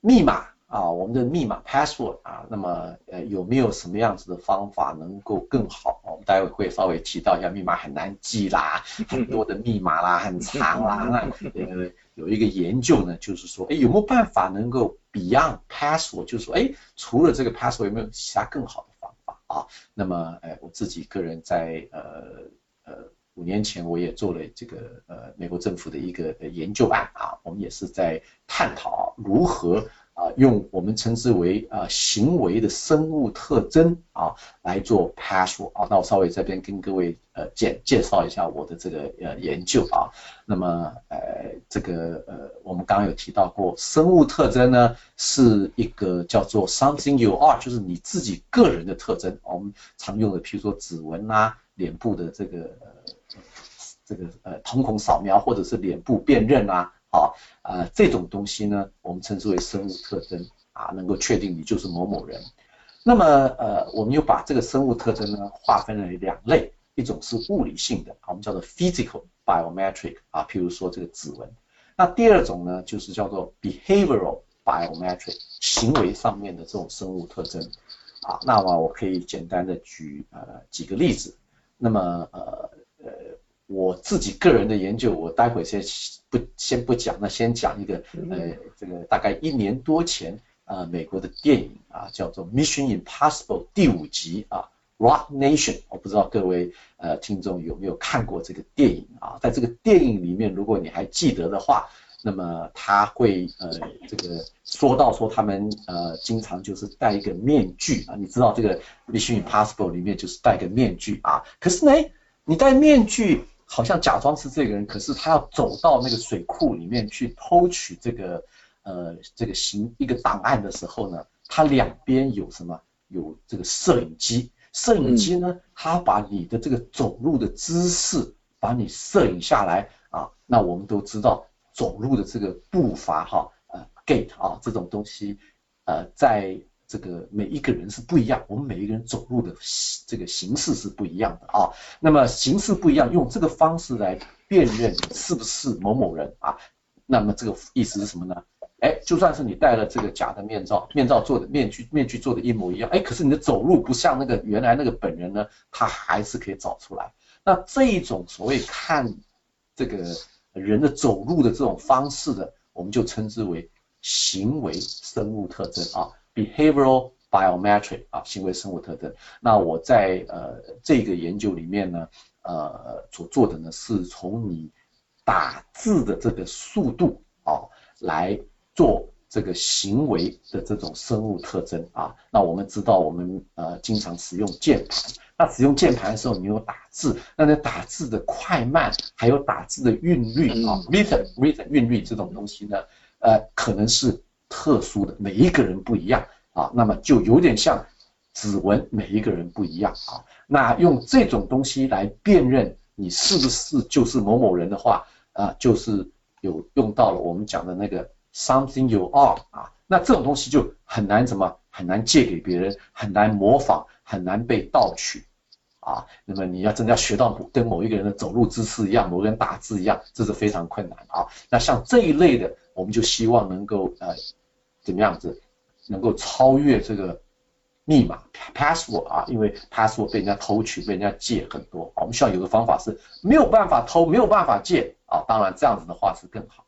密码啊，我们的密码 password 啊，那么呃有没有什么样子的方法能够更好？我们待会会稍微提到一下，密码很难记啦，很多的密码啦，很长啦，那呃有一个研究呢，就是说，哎有没有办法能够 beyond password，就是说，哎除了这个 password 有没有其他更好的方法？啊，那么，哎，我自己个人在呃呃五年前，我也做了这个呃美国政府的一个研究案啊，我们也是在探讨如何。啊，用我们称之为啊行为的生物特征啊来做 password 啊，那我稍微这边跟各位呃介介绍一下我的这个呃研究啊。那么呃这个呃我们刚刚有提到过，生物特征呢是一个叫做 something you are，就是你自己个人的特征。我们常用的，譬如说指纹啊、脸部的这个这个呃瞳孔扫描或者是脸部辨认啊。啊，呃，这种东西呢，我们称之为生物特征啊，能够确定你就是某某人。那么，呃，我们又把这个生物特征呢划分为两类，一种是物理性的，我们叫做 physical biometric 啊，譬如说这个指纹。那第二种呢，就是叫做 behavioral biometric 行为上面的这种生物特征啊。那么我可以简单的举呃几个例子。那么，呃呃。我自己个人的研究，我待会先不先不讲，那先讲一个，呃，这个大概一年多前啊，美国的电影啊，叫做《Mission Impossible》第五集啊，《Rock Nation》，我不知道各位呃听众有没有看过这个电影啊？在这个电影里面，如果你还记得的话，那么他会呃这个说到说他们呃经常就是戴一个面具啊，你知道这个《Mission Impossible》里面就是戴个面具啊，可是呢，你戴面具。好像假装是这个人，可是他要走到那个水库里面去偷取这个呃这个行一个档案的时候呢，他两边有什么？有这个摄影机，摄影机呢，他把你的这个走路的姿势把你摄影下来啊。那我们都知道走路的这个步伐哈，呃，gait 啊这种东西，呃，在。这个每一个人是不一样，我们每一个人走路的这个形式是不一样的啊。那么形式不一样，用这个方式来辨认是不是某某人啊？那么这个意思是什么呢？哎，就算是你戴了这个假的面罩，面罩做的面具，面具做的一模一样，哎，可是你的走路不像那个原来那个本人呢，他还是可以找出来。那这一种所谓看这个人的走路的这种方式的，我们就称之为行为生物特征啊。Behavioral biometric 啊，行为生物特征。那我在呃这个研究里面呢，呃所做的呢是从你打字的这个速度啊来做这个行为的这种生物特征啊。那我们知道我们呃经常使用键盘，那使用键盘的时候你有打字，那在打字的快慢还有打字的韵律啊，rhythm rhythm 韵律这种东西呢，呃可能是。特殊的每一个人不一样啊，那么就有点像指纹，每一个人不一样啊。那用这种东西来辨认你是不是就是某某人的话啊，就是有用到了我们讲的那个 something you are 啊。那这种东西就很难怎么很难借给别人，很难模仿，很难被盗取啊。那么你要真的要学到跟某一个人的走路姿势一样，某个人打字一样，这是非常困难啊。那像这一类的，我们就希望能够呃。怎么样子能够超越这个密码 password 啊？因为 password 被人家偷取，被人家借很多。我们需要有个方法是没有办法偷，没有办法借啊。当然这样子的话是更好。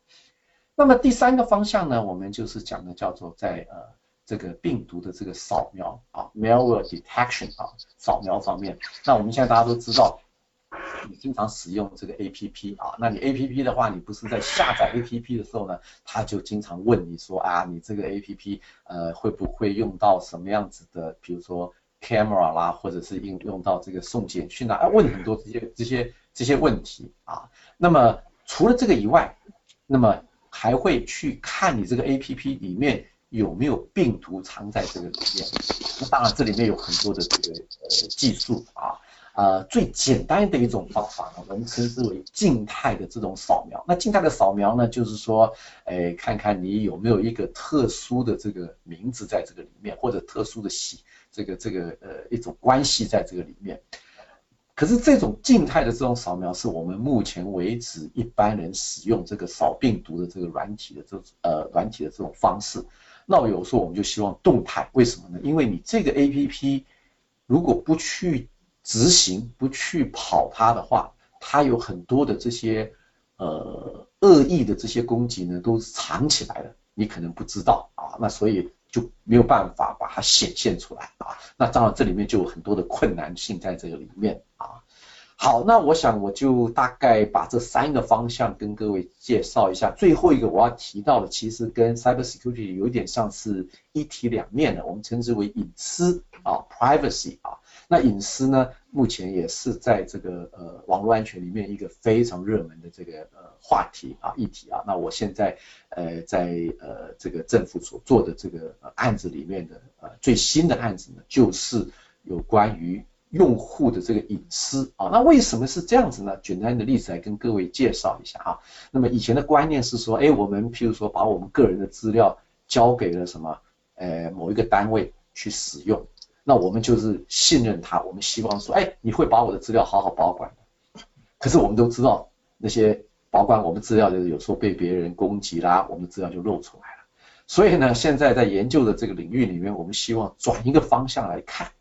那么第三个方向呢，我们就是讲的叫做在呃这个病毒的这个扫描啊，malware detection 啊，扫描方面。那我们现在大家都知道，你经常使用这个 APP 啊，那你 APP 的话，你不是在下载 APP 的时候呢，他就经常问你说啊，你这个 APP 呃会不会用到什么样子的，比如说 camera 啦，或者是应用到这个送简讯啊，问很多这些这些这些问题啊。那么除了这个以外，那么还会去看你这个 A P P 里面有没有病毒藏在这个里面。那当然这里面有很多的这个呃技术啊，呃最简单的一种方法呢，我们称之为静态的这种扫描。那静态的扫描呢，就是说，哎，看看你有没有一个特殊的这个名字在这个里面，或者特殊的系这个这个呃一种关系在这个里面。可是这种静态的这种扫描是我们目前为止一般人使用这个扫病毒的这个软体的这呃软体的这种方式。那有时候我们就希望动态，为什么呢？因为你这个 A P P 如果不去执行、不去跑它的话，它有很多的这些呃恶意的这些攻击呢，都藏起来了，你可能不知道啊。那所以。就没有办法把它显现出来啊，那当然这里面就有很多的困难性在这个里面啊。好，那我想我就大概把这三个方向跟各位介绍一下。最后一个我要提到的，其实跟 cyber security 有点像是一体两面的，我们称之为隐私啊，privacy 啊。那隐私呢，目前也是在这个呃网络安全里面一个非常热门的这个呃话题啊议题啊。那我现在呃在呃这个政府所做的这个案子里面的呃最新的案子呢，就是有关于用户的这个隐私啊。那为什么是这样子呢？简单的例子来跟各位介绍一下啊。那么以前的观念是说，哎，我们譬如说把我们个人的资料交给了什么呃某一个单位去使用。那我们就是信任他，我们希望说，哎，你会把我的资料好好保管。可是我们都知道，那些保管我们资料的，有时候被别人攻击啦，我们资料就露出来了。所以呢，现在在研究的这个领域里面，我们希望转一个方向来看，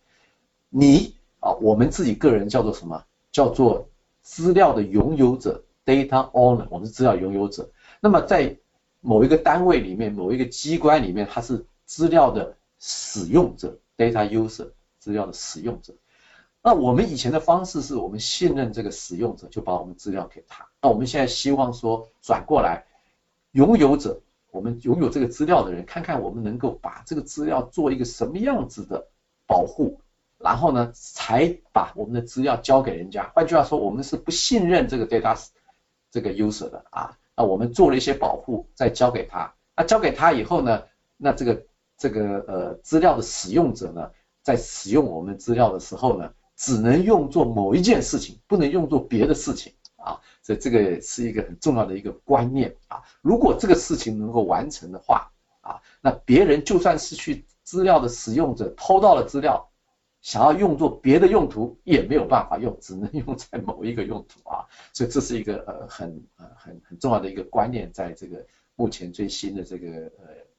你啊，我们自己个人叫做什么？叫做资料的拥有者 （data owner），我们是资料拥有者。那么在某一个单位里面，某一个机关里面，它是资料的使用者。Data user 资料的使用者，那我们以前的方式是我们信任这个使用者，就把我们资料给他。那我们现在希望说转过来，拥有者，我们拥有这个资料的人，看看我们能够把这个资料做一个什么样子的保护，然后呢，才把我们的资料交给人家。换句话说，我们是不信任这个 data 这个 user 的啊。那我们做了一些保护，再交给他。那交给他以后呢，那这个。这个呃资料的使用者呢，在使用我们资料的时候呢，只能用作某一件事情，不能用作别的事情啊。所以这个是一个很重要的一个观念啊。如果这个事情能够完成的话啊，那别人就算是去资料的使用者偷到了资料，想要用作别的用途也没有办法用，只能用在某一个用途啊。所以这是一个呃很呃很很重要的一个观念，在这个目前最新的这个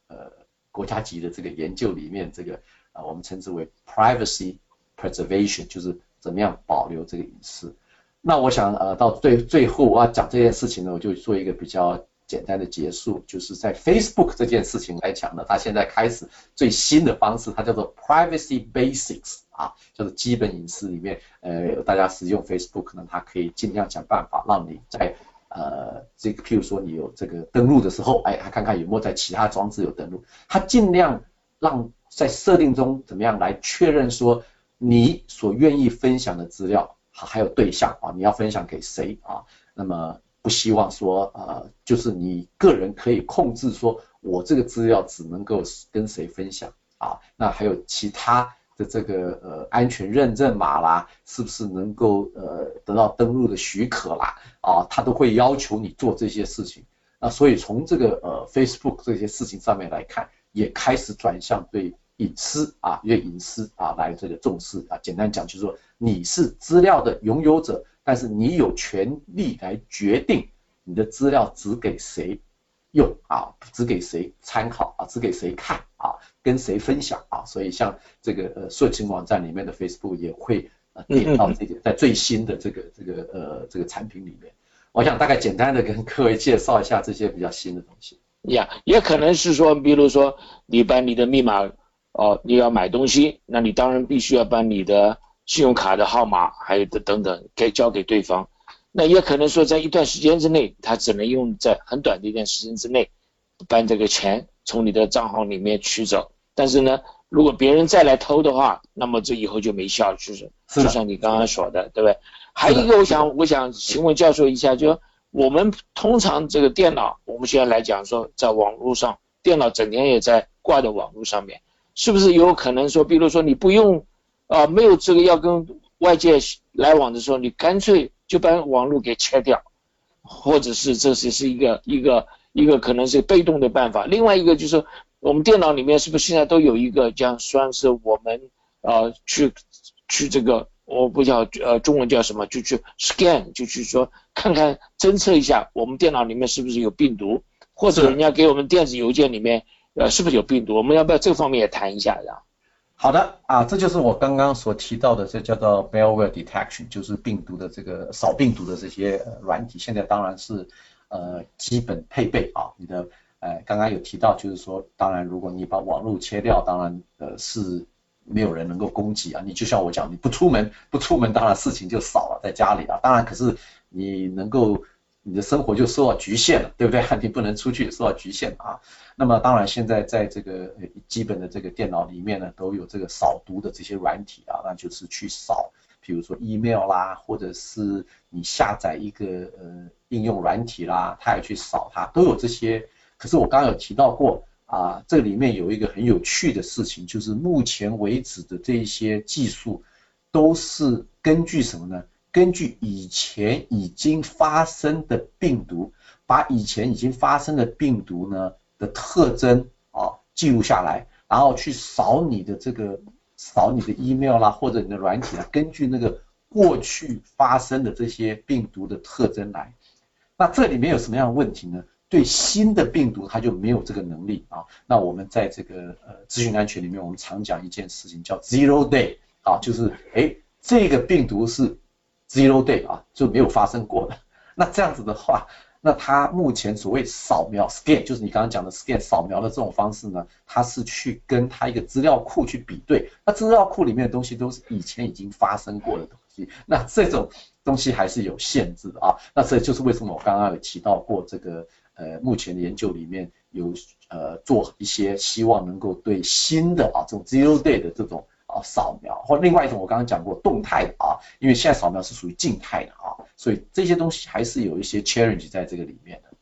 呃呃。国家级的这个研究里面，这个啊，我们称之为 privacy preservation，就是怎么样保留这个隐私。那我想呃，到最最后我要讲这件事情呢，我就做一个比较简单的结束，就是在 Facebook 这件事情来讲呢，它现在开始最新的方式，它叫做 privacy basics 啊，叫做基本隐私里面，呃，大家使用 Facebook 呢，它可以尽量想办法让你在呃，这个譬如说你有这个登录的时候，哎，他看看有没有在其他装置有登录，他尽量让在设定中怎么样来确认说你所愿意分享的资料，还有对象啊，你要分享给谁啊？那么不希望说呃，就是你个人可以控制说我这个资料只能够跟谁分享啊？那还有其他。的这个呃安全认证码啦，是不是能够呃得到登录的许可啦？啊，他都会要求你做这些事情。那所以从这个呃 Facebook 这些事情上面来看，也开始转向对隐私啊，越隐私啊来这个重视啊。简单讲就是说，你是资料的拥有者，但是你有权利来决定你的资料只给谁用啊，只给谁参考啊，只给谁看啊。跟谁分享啊？所以像这个呃，社群网站里面的 Facebook 也会呃点到这点，在最新的这个这个呃这个产品里面，我想大概简单的跟各位介绍一下这些比较新的东西。呀，也可能是说，比如说你把你的密码，哦，你要买东西，那你当然必须要把你的信用卡的号码，还有的等等，给交给对方。那也可能说，在一段时间之内，他只能用在很短的一段时间之内，把这个钱从你的账号里面取走。但是呢，如果别人再来偷的话，那么这以后就没效，就是就像你刚刚说的，对不对？还有一个，我想我想请问教授一下，就我们通常这个电脑，我们现在来讲说，在网络上，电脑整天也在挂在网络上面，是不是有可能说，比如说你不用啊，没有这个要跟外界来往的时候，你干脆就把网络给切掉，或者是这是是一个一个一个可能是被动的办法。另外一个就是。我们电脑里面是不是现在都有一个这样算是我们呃去去这个我不叫呃中文叫什么就去 scan 就去说看看侦测一下我们电脑里面是不是有病毒，或者人家给我们电子邮件里面呃是不是有病毒？我们要不要这方面也谈一下呀？好的啊，这就是我刚刚所提到的，这叫做 malware detection，就是病毒的这个扫病毒的这些软体，现在当然是呃基本配备啊，你的。哎，刚刚有提到，就是说，当然，如果你把网络切掉，当然，呃，是没有人能够攻击啊。你就像我讲，你不出门，不出门，当然事情就少了，在家里啊。当然，可是你能够，你的生活就受到局限了，对不对？你不能出去，受到局限啊。那么，当然，现在在这个基本的这个电脑里面呢，都有这个扫毒的这些软体啊，那就是去扫，比如说 email 啦，或者是你下载一个呃应用软体啦，它也去扫它，都有这些。可是我刚刚有提到过啊，这里面有一个很有趣的事情，就是目前为止的这一些技术都是根据什么呢？根据以前已经发生的病毒，把以前已经发生的病毒呢的特征啊记录下来，然后去扫你的这个扫你的 email 啦，或者你的软体啦，根据那个过去发生的这些病毒的特征来。那这里面有什么样的问题呢？对新的病毒，它就没有这个能力啊。那我们在这个呃资讯安全里面，我们常讲一件事情叫 zero day 啊，就是哎这个病毒是 zero day 啊，就没有发生过的。那这样子的话，那它目前所谓扫描 scan，就是你刚刚讲的 scan 扫描的这种方式呢，它是去跟它一个资料库去比对，那资料库里面的东西都是以前已经发生过的东，那这种东西还是有限制的啊。那这就是为什么我刚刚有提到过这个。呃，目前的研究里面有呃做一些希望能够对新的啊这种 zero day 的这种啊扫描，或另外一种我刚刚讲过动态的啊，因为现在扫描是属于静态的啊，所以这些东西还是有一些 challenge 在这个里面的。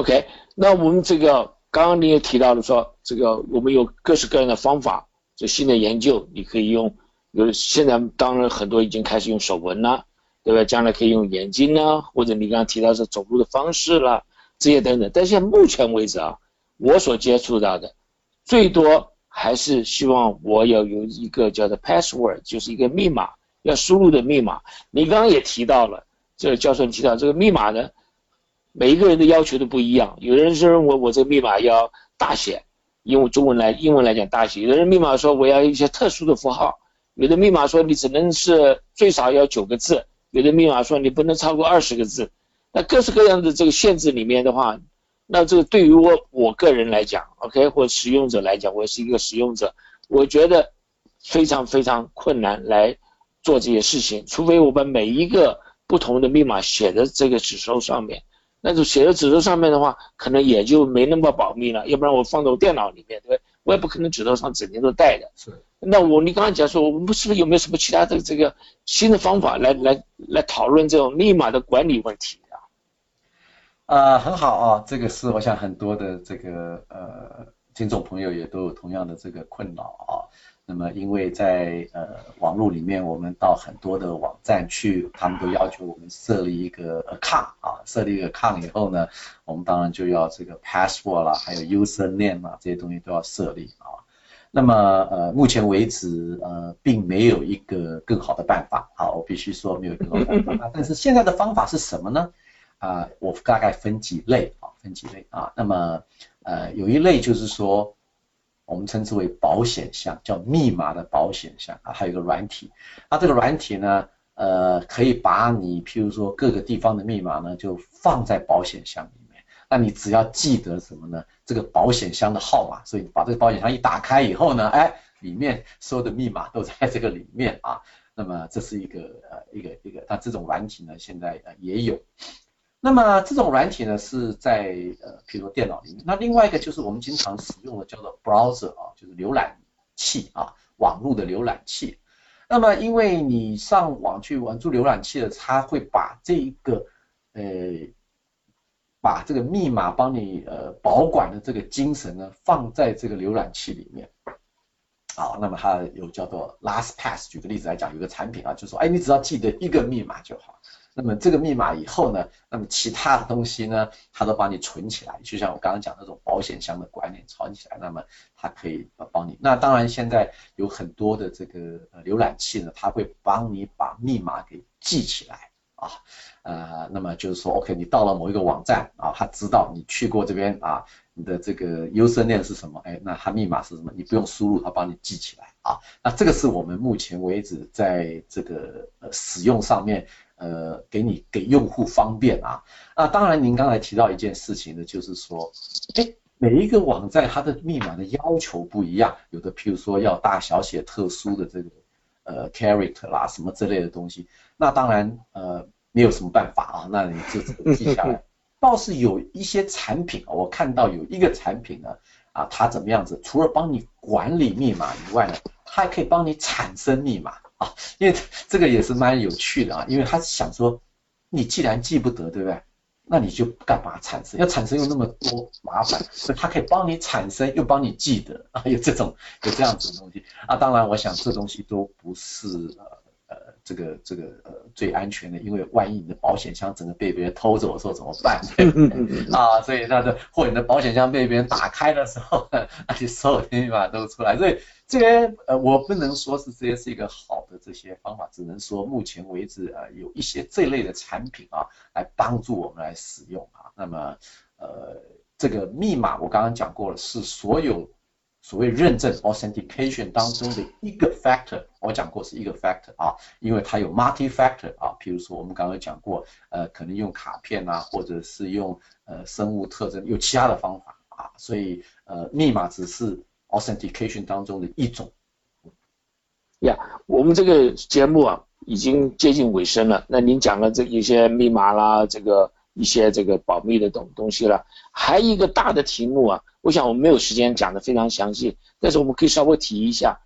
OK，那我们这个刚刚你也提到了说，这个我们有各式各样的方法，这新的研究你可以用，有现在当然很多已经开始用手纹了，对吧？将来可以用眼睛呢，或者你刚刚提到是走路的方式了，这些等等。但是目前为止啊，我所接触到的最多还是希望我要有一个叫做 password，就是一个密码要输入的密码。你刚刚也提到了，这个教授你提到这个密码呢？每一个人的要求都不一样，有的人是认为我这个密码要大写，用中文来英文来讲大写；有的人密码说我要一些特殊的符号；有的密码说你只能是最少要九个字；有的密码说你不能超过二十个字。那各式各样的这个限制里面的话，那这个对于我我个人来讲，OK，或使用者来讲，我是一个使用者，我觉得非常非常困难来做这些事情，除非我把每一个不同的密码写在这个纸抽上面。那种写在纸头上面的话，可能也就没那么保密了。要不然我放到电脑里面，对不对？我也不可能纸头上整天都带着。是。那我你刚刚讲说，我们是不是有没有什么其他的这个新的方法来来来讨论这种密码的管理问题啊？呃，很好啊，这个是我想很多的这个呃听众朋友也都有同样的这个困扰啊。那么因为在呃网络里面，我们到很多的网站去，他们都要求我们设立一个 account 啊，设立一个 account 以后呢，我们当然就要这个 password 啦，还有 username 啊这些东西都要设立啊。那么呃目前为止呃并没有一个更好的办法啊，我必须说没有更好的办法。但是现在的方法是什么呢？啊，我大概分几类啊，分几类啊。那么呃有一类就是说。我们称之为保险箱，叫密码的保险箱啊，还有一个软体。那这个软体呢，呃，可以把你譬如说各个地方的密码呢，就放在保险箱里面。那你只要记得什么呢？这个保险箱的号码。所以把这个保险箱一打开以后呢，哎，里面所有的密码都在这个里面啊。那么这是一个呃一个一个，那这种软体呢，现在呃也有。那么这种软体呢是在呃，比如说电脑里面。那另外一个就是我们经常使用的叫做 browser 啊，就是浏览器啊，网络的浏览器。那么因为你上网去玩住浏览器的，它会把这一个呃，把这个密码帮你呃保管的这个精神呢放在这个浏览器里面。好，那么它有叫做 LastPass，举个例子来讲，有个产品啊，就说哎，你只要记得一个密码就好。那么这个密码以后呢，那么其他的东西呢，它都帮你存起来，就像我刚刚讲那种保险箱的观念，存起来，那么它可以帮你。那当然现在有很多的这个浏览器呢，它会帮你把密码给记起来啊，呃，那么就是说，OK，你到了某一个网站啊，它知道你去过这边啊，你的这个 username 是什么？哎，那它密码是什么？你不用输入，它帮你记起来啊。那这个是我们目前为止在这个呃使用上面。呃，给你给用户方便啊，那，当然您刚才提到一件事情呢，就是说，哎，每一个网站它的密码的要求不一样，有的譬如说要大小写特殊的这个呃 character 啦，什么之类的东西，那当然呃没有什么办法啊，那你就记下来。倒是有一些产品，我看到有一个产品呢，啊，它怎么样子？除了帮你管理密码以外呢，它还可以帮你产生密码。啊，因为这个也是蛮有趣的啊，因为他是想说，你既然记不得，对不对？那你就干嘛产生？要产生又那么多麻烦，所以他可以帮你产生，又帮你记得啊，有这种有这样子的东西啊。当然，我想这东西都不是。这个这个呃最安全的，因为万一你的保险箱整个被别人偷走的时候怎么办？对 啊，所以那的或你的保险箱被别人打开的时候，那些所有的密码都出来。所以这些呃我不能说是这些是一个好的这些方法，只能说目前为止呃有一些这类的产品啊来帮助我们来使用啊。那么呃这个密码我刚刚讲过了，是所有。所谓认证 authentication 当中的一个 factor，我讲过是一个 factor 啊，因为它有 multi factor 啊，譬如说我们刚刚讲过，呃，可能用卡片啊，或者是用呃生物特征，有其他的方法啊，所以呃密码只是 authentication 当中的一种。呀，我们这个节目啊已经接近尾声了，那您讲了这一些密码啦，这个一些这个保密的东东西了，还一个大的题目啊。我想我们没有时间讲的非常详细，但是我们可以稍微提一下，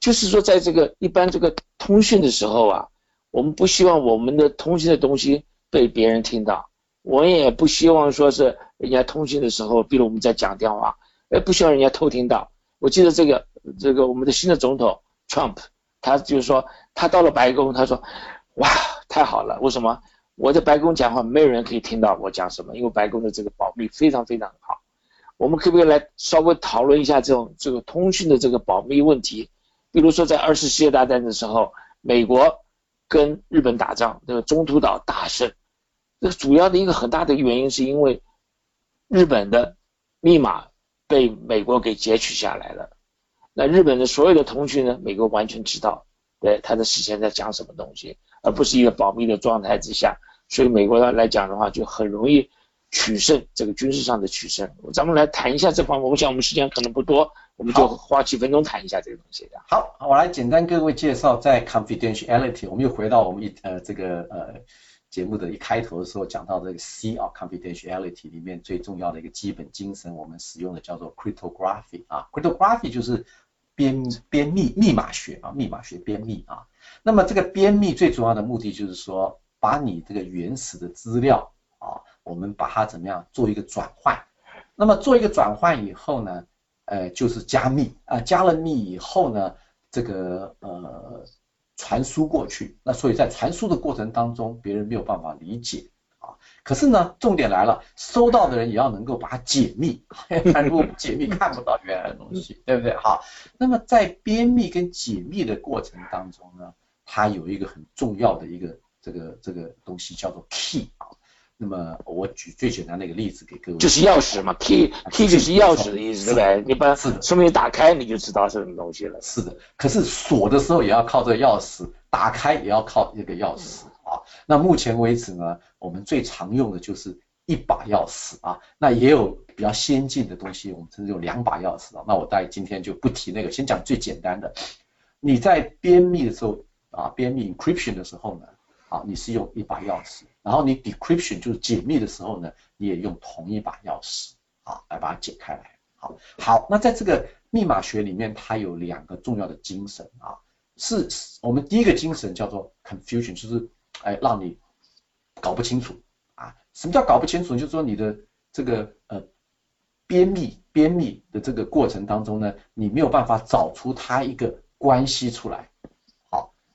就是说在这个一般这个通讯的时候啊，我们不希望我们的通讯的东西被别人听到，我也不希望说是人家通讯的时候，比如我们在讲电话，哎，不希望人家偷听到。我记得这个这个我们的新的总统 Trump，他就是说他到了白宫，他说哇太好了，为什么我在白宫讲话没有人可以听到我讲什么？因为白宫的这个保密非常非常好。我们可不可以来稍微讨论一下这种这个通讯的这个保密问题？比如说在二次世界大战的时候，美国跟日本打仗，这个中途岛大胜，这个主要的一个很大的原因是因为日本的密码被美国给截取下来了。那日本的所有的通讯呢，美国完全知道，对他的事先在讲什么东西，而不是一个保密的状态之下，所以美国来讲的话，就很容易。取胜，这个军事上的取胜，咱们来谈一下这方面。我想我们时间可能不多，我们就花几分钟谈一下这个东西。好，我来简单各位介绍，在 confidentiality，我们又回到我们一呃这个呃节目的一开头的时候讲到这个 C 啊 confidentiality 里面最重要的一个基本精神，我们使用的叫做 cryptography 啊，cryptography 就是编编密密码学啊，密码学编密啊。那么这个编密最主要的目的就是说，把你这个原始的资料啊。我们把它怎么样做一个转换？那么做一个转换以后呢，呃，就是加密啊，加了密以后呢，这个呃传输过去，那所以在传输的过程当中，别人没有办法理解啊。可是呢，重点来了，收到的人也要能够把它解密，如果不解密 看不到原来的东西，对不对？好，那么在编密跟解密的过程当中呢，它有一个很重要的一个这个这个东西叫做 key 啊。那么我举最简单的一个例子给各位，就是钥匙嘛，key key 就是钥匙的意思，对不对？你把说明打开，你就知道是什么东西了。是的，可是锁的时候也要靠这个钥匙，打开也要靠这个钥匙啊。那目前为止呢，我们最常用的就是一把钥匙啊。那也有比较先进的东西，我们甚至有两把钥匙啊。那我大概今天就不提那个，先讲最简单的。你在编密的时候啊，编密 encryption 的时候呢？啊，你是用一把钥匙，然后你 decryption 就是解密的时候呢，你也用同一把钥匙，啊，来把它解开来。好，好，那在这个密码学里面，它有两个重要的精神啊，是我们第一个精神叫做 confusion，就是哎让你搞不清楚啊，什么叫搞不清楚？就是说你的这个呃编密编密的这个过程当中呢，你没有办法找出它一个关系出来，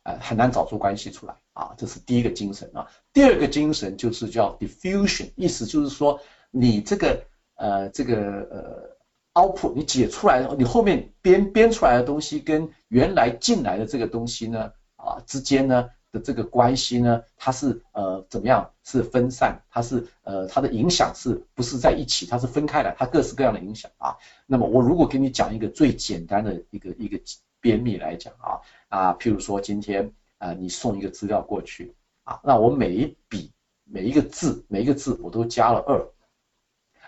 呃很难找出关系出来。啊，这是第一个精神啊。第二个精神就是叫 diffusion，意思就是说你这个呃这个呃 output 你解出来，你后面编编出来的东西跟原来进来的这个东西呢啊之间呢的这个关系呢，它是呃怎么样？是分散，它是呃它的影响是不是在一起？它是分开来，它各式各样的影响啊。那么我如果给你讲一个最简单的一个一个编密来讲啊啊，譬如说今天。啊，你送一个资料过去啊，那我每一笔每一个字每一个字我都加了二，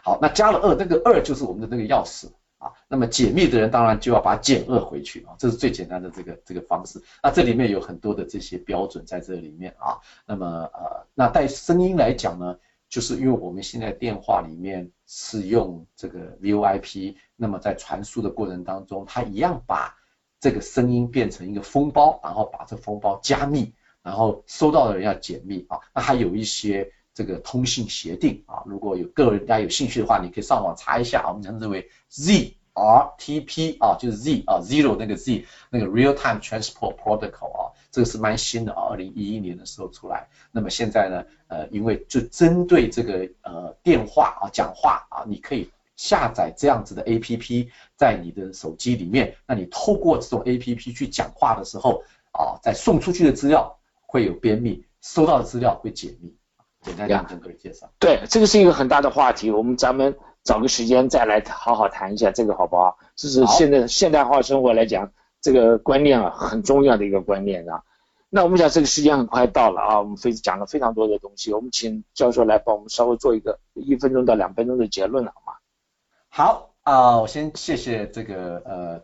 好，那加了二，那个二就是我们的那个钥匙啊。那么解密的人当然就要把减二回去啊，这是最简单的这个这个方式。那这里面有很多的这些标准在这里面啊。那么呃，那带声音来讲呢，就是因为我们现在电话里面是用这个 VoIP，那么在传输的过程当中，它一样把。这个声音变成一个封包，然后把这封包加密，然后收到的人要解密啊。那还有一些这个通信协定啊，如果有个人家有兴趣的话，你可以上网查一下。我们称之为 ZRTP 啊，就是 Z 啊 Zero 那个 Z 那个 Real Time Transport Protocol 啊，这个是蛮新的啊，二零一一年的时候出来。那么现在呢，呃，因为就针对这个呃电话啊讲话啊，你可以。下载这样子的 A P P 在你的手机里面，那你透过这种 A P P 去讲话的时候，啊，在送出去的资料会有编密，收到的资料会解密。简单这样跟各位介绍。对，这个是一个很大的话题，我们咱们找个时间再来好好谈一下这个好不好？这是现在现代化生活来讲，这个观念啊很重要的一个观念啊。那我们讲这个时间很快到了啊，我们非讲了非常多的东西，我们请教授来帮我们稍微做一个一分钟到两分钟的结论好吗？好啊，我先谢谢这个呃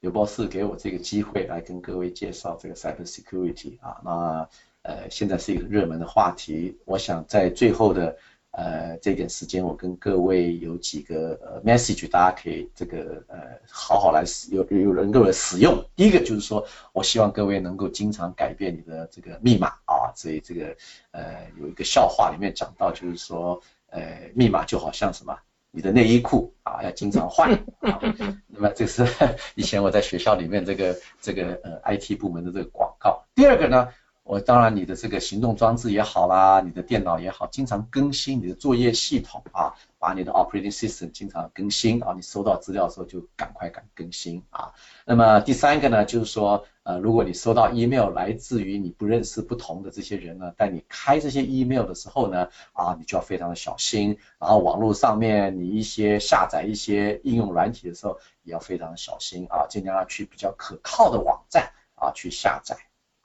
刘博士给我这个机会来跟各位介绍这个 cyber security 啊，那呃现在是一个热门的话题，我想在最后的呃这点时间，我跟各位有几个呃 message，大家可以这个呃好好来使有有人各位使用。第一个就是说我希望各位能够经常改变你的这个密码啊，所以这个呃有一个笑话里面讲到就是说呃密码就好像什么。你的内衣裤啊，要经常换啊。那么这是 以前我在学校里面这个这个呃 IT 部门的这个广告。第二个呢，我当然你的这个行动装置也好啦，你的电脑也好，经常更新你的作业系统啊，把你的 operating system 经常更新啊。你收到资料的时候就赶快赶更新啊。那么第三个呢，就是说。呃，如果你收到 email 来自于你不认识不同的这些人呢，但你开这些 email 的时候呢，啊，你就要非常的小心。然后网络上面你一些下载一些应用软体的时候，也要非常的小心啊，尽量要去比较可靠的网站啊去下载。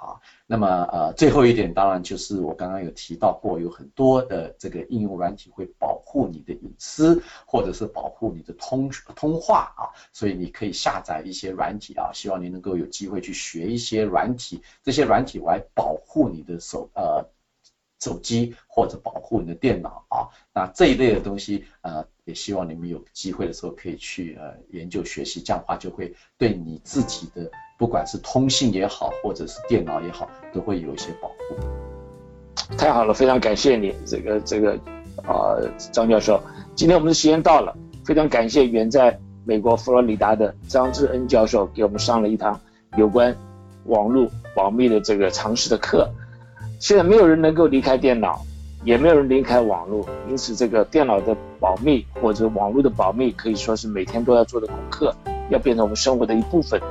啊，那么呃，最后一点当然就是我刚刚有提到过，有很多的这个应用软体会保护你的隐私，或者是保护你的通通话啊，所以你可以下载一些软体啊，希望你能够有机会去学一些软体，这些软体来保护你的手呃手机或者保护你的电脑啊，那这一类的东西呃，也希望你们有机会的时候可以去呃研究学习，这样的话就会对你自己的。不管是通信也好，或者是电脑也好，都会有一些保护。太好了，非常感谢你，这个这个啊，张教授。今天我们的时间到了，非常感谢远在美国佛罗里达的张志恩教授给我们上了一堂有关网络保密的这个常识的课。现在没有人能够离开电脑，也没有人离开网络，因此这个电脑的保密或者网络的保密可以说是每天都要做的功课，要变成我们生活的一部分。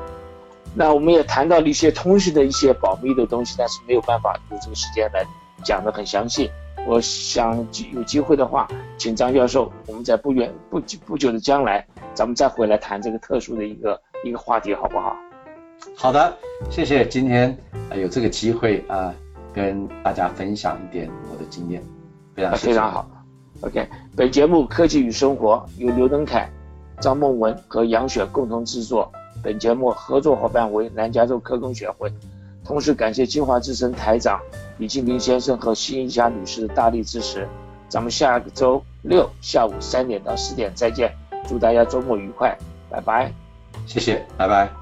那我们也谈到了一些通讯的一些保密的东西，但是没有办法有这个时间来讲得很详细。我想有机会的话，请张教授，我们在不远不不久的将来，咱们再回来谈这个特殊的一个一个话题，好不好？好的，谢谢。今天有这个机会啊。跟大家分享一点我的经验，非常非常好。OK，本节目《科技与生活》由刘登凯、张梦文和杨雪共同制作，本节目合作伙伴为南加州科工学会。同时感谢金华之声台长李庆平先生和辛一霞女士的大力支持。咱们下个周六下午三点到四点再见，祝大家周末愉快，拜拜。谢谢，拜拜。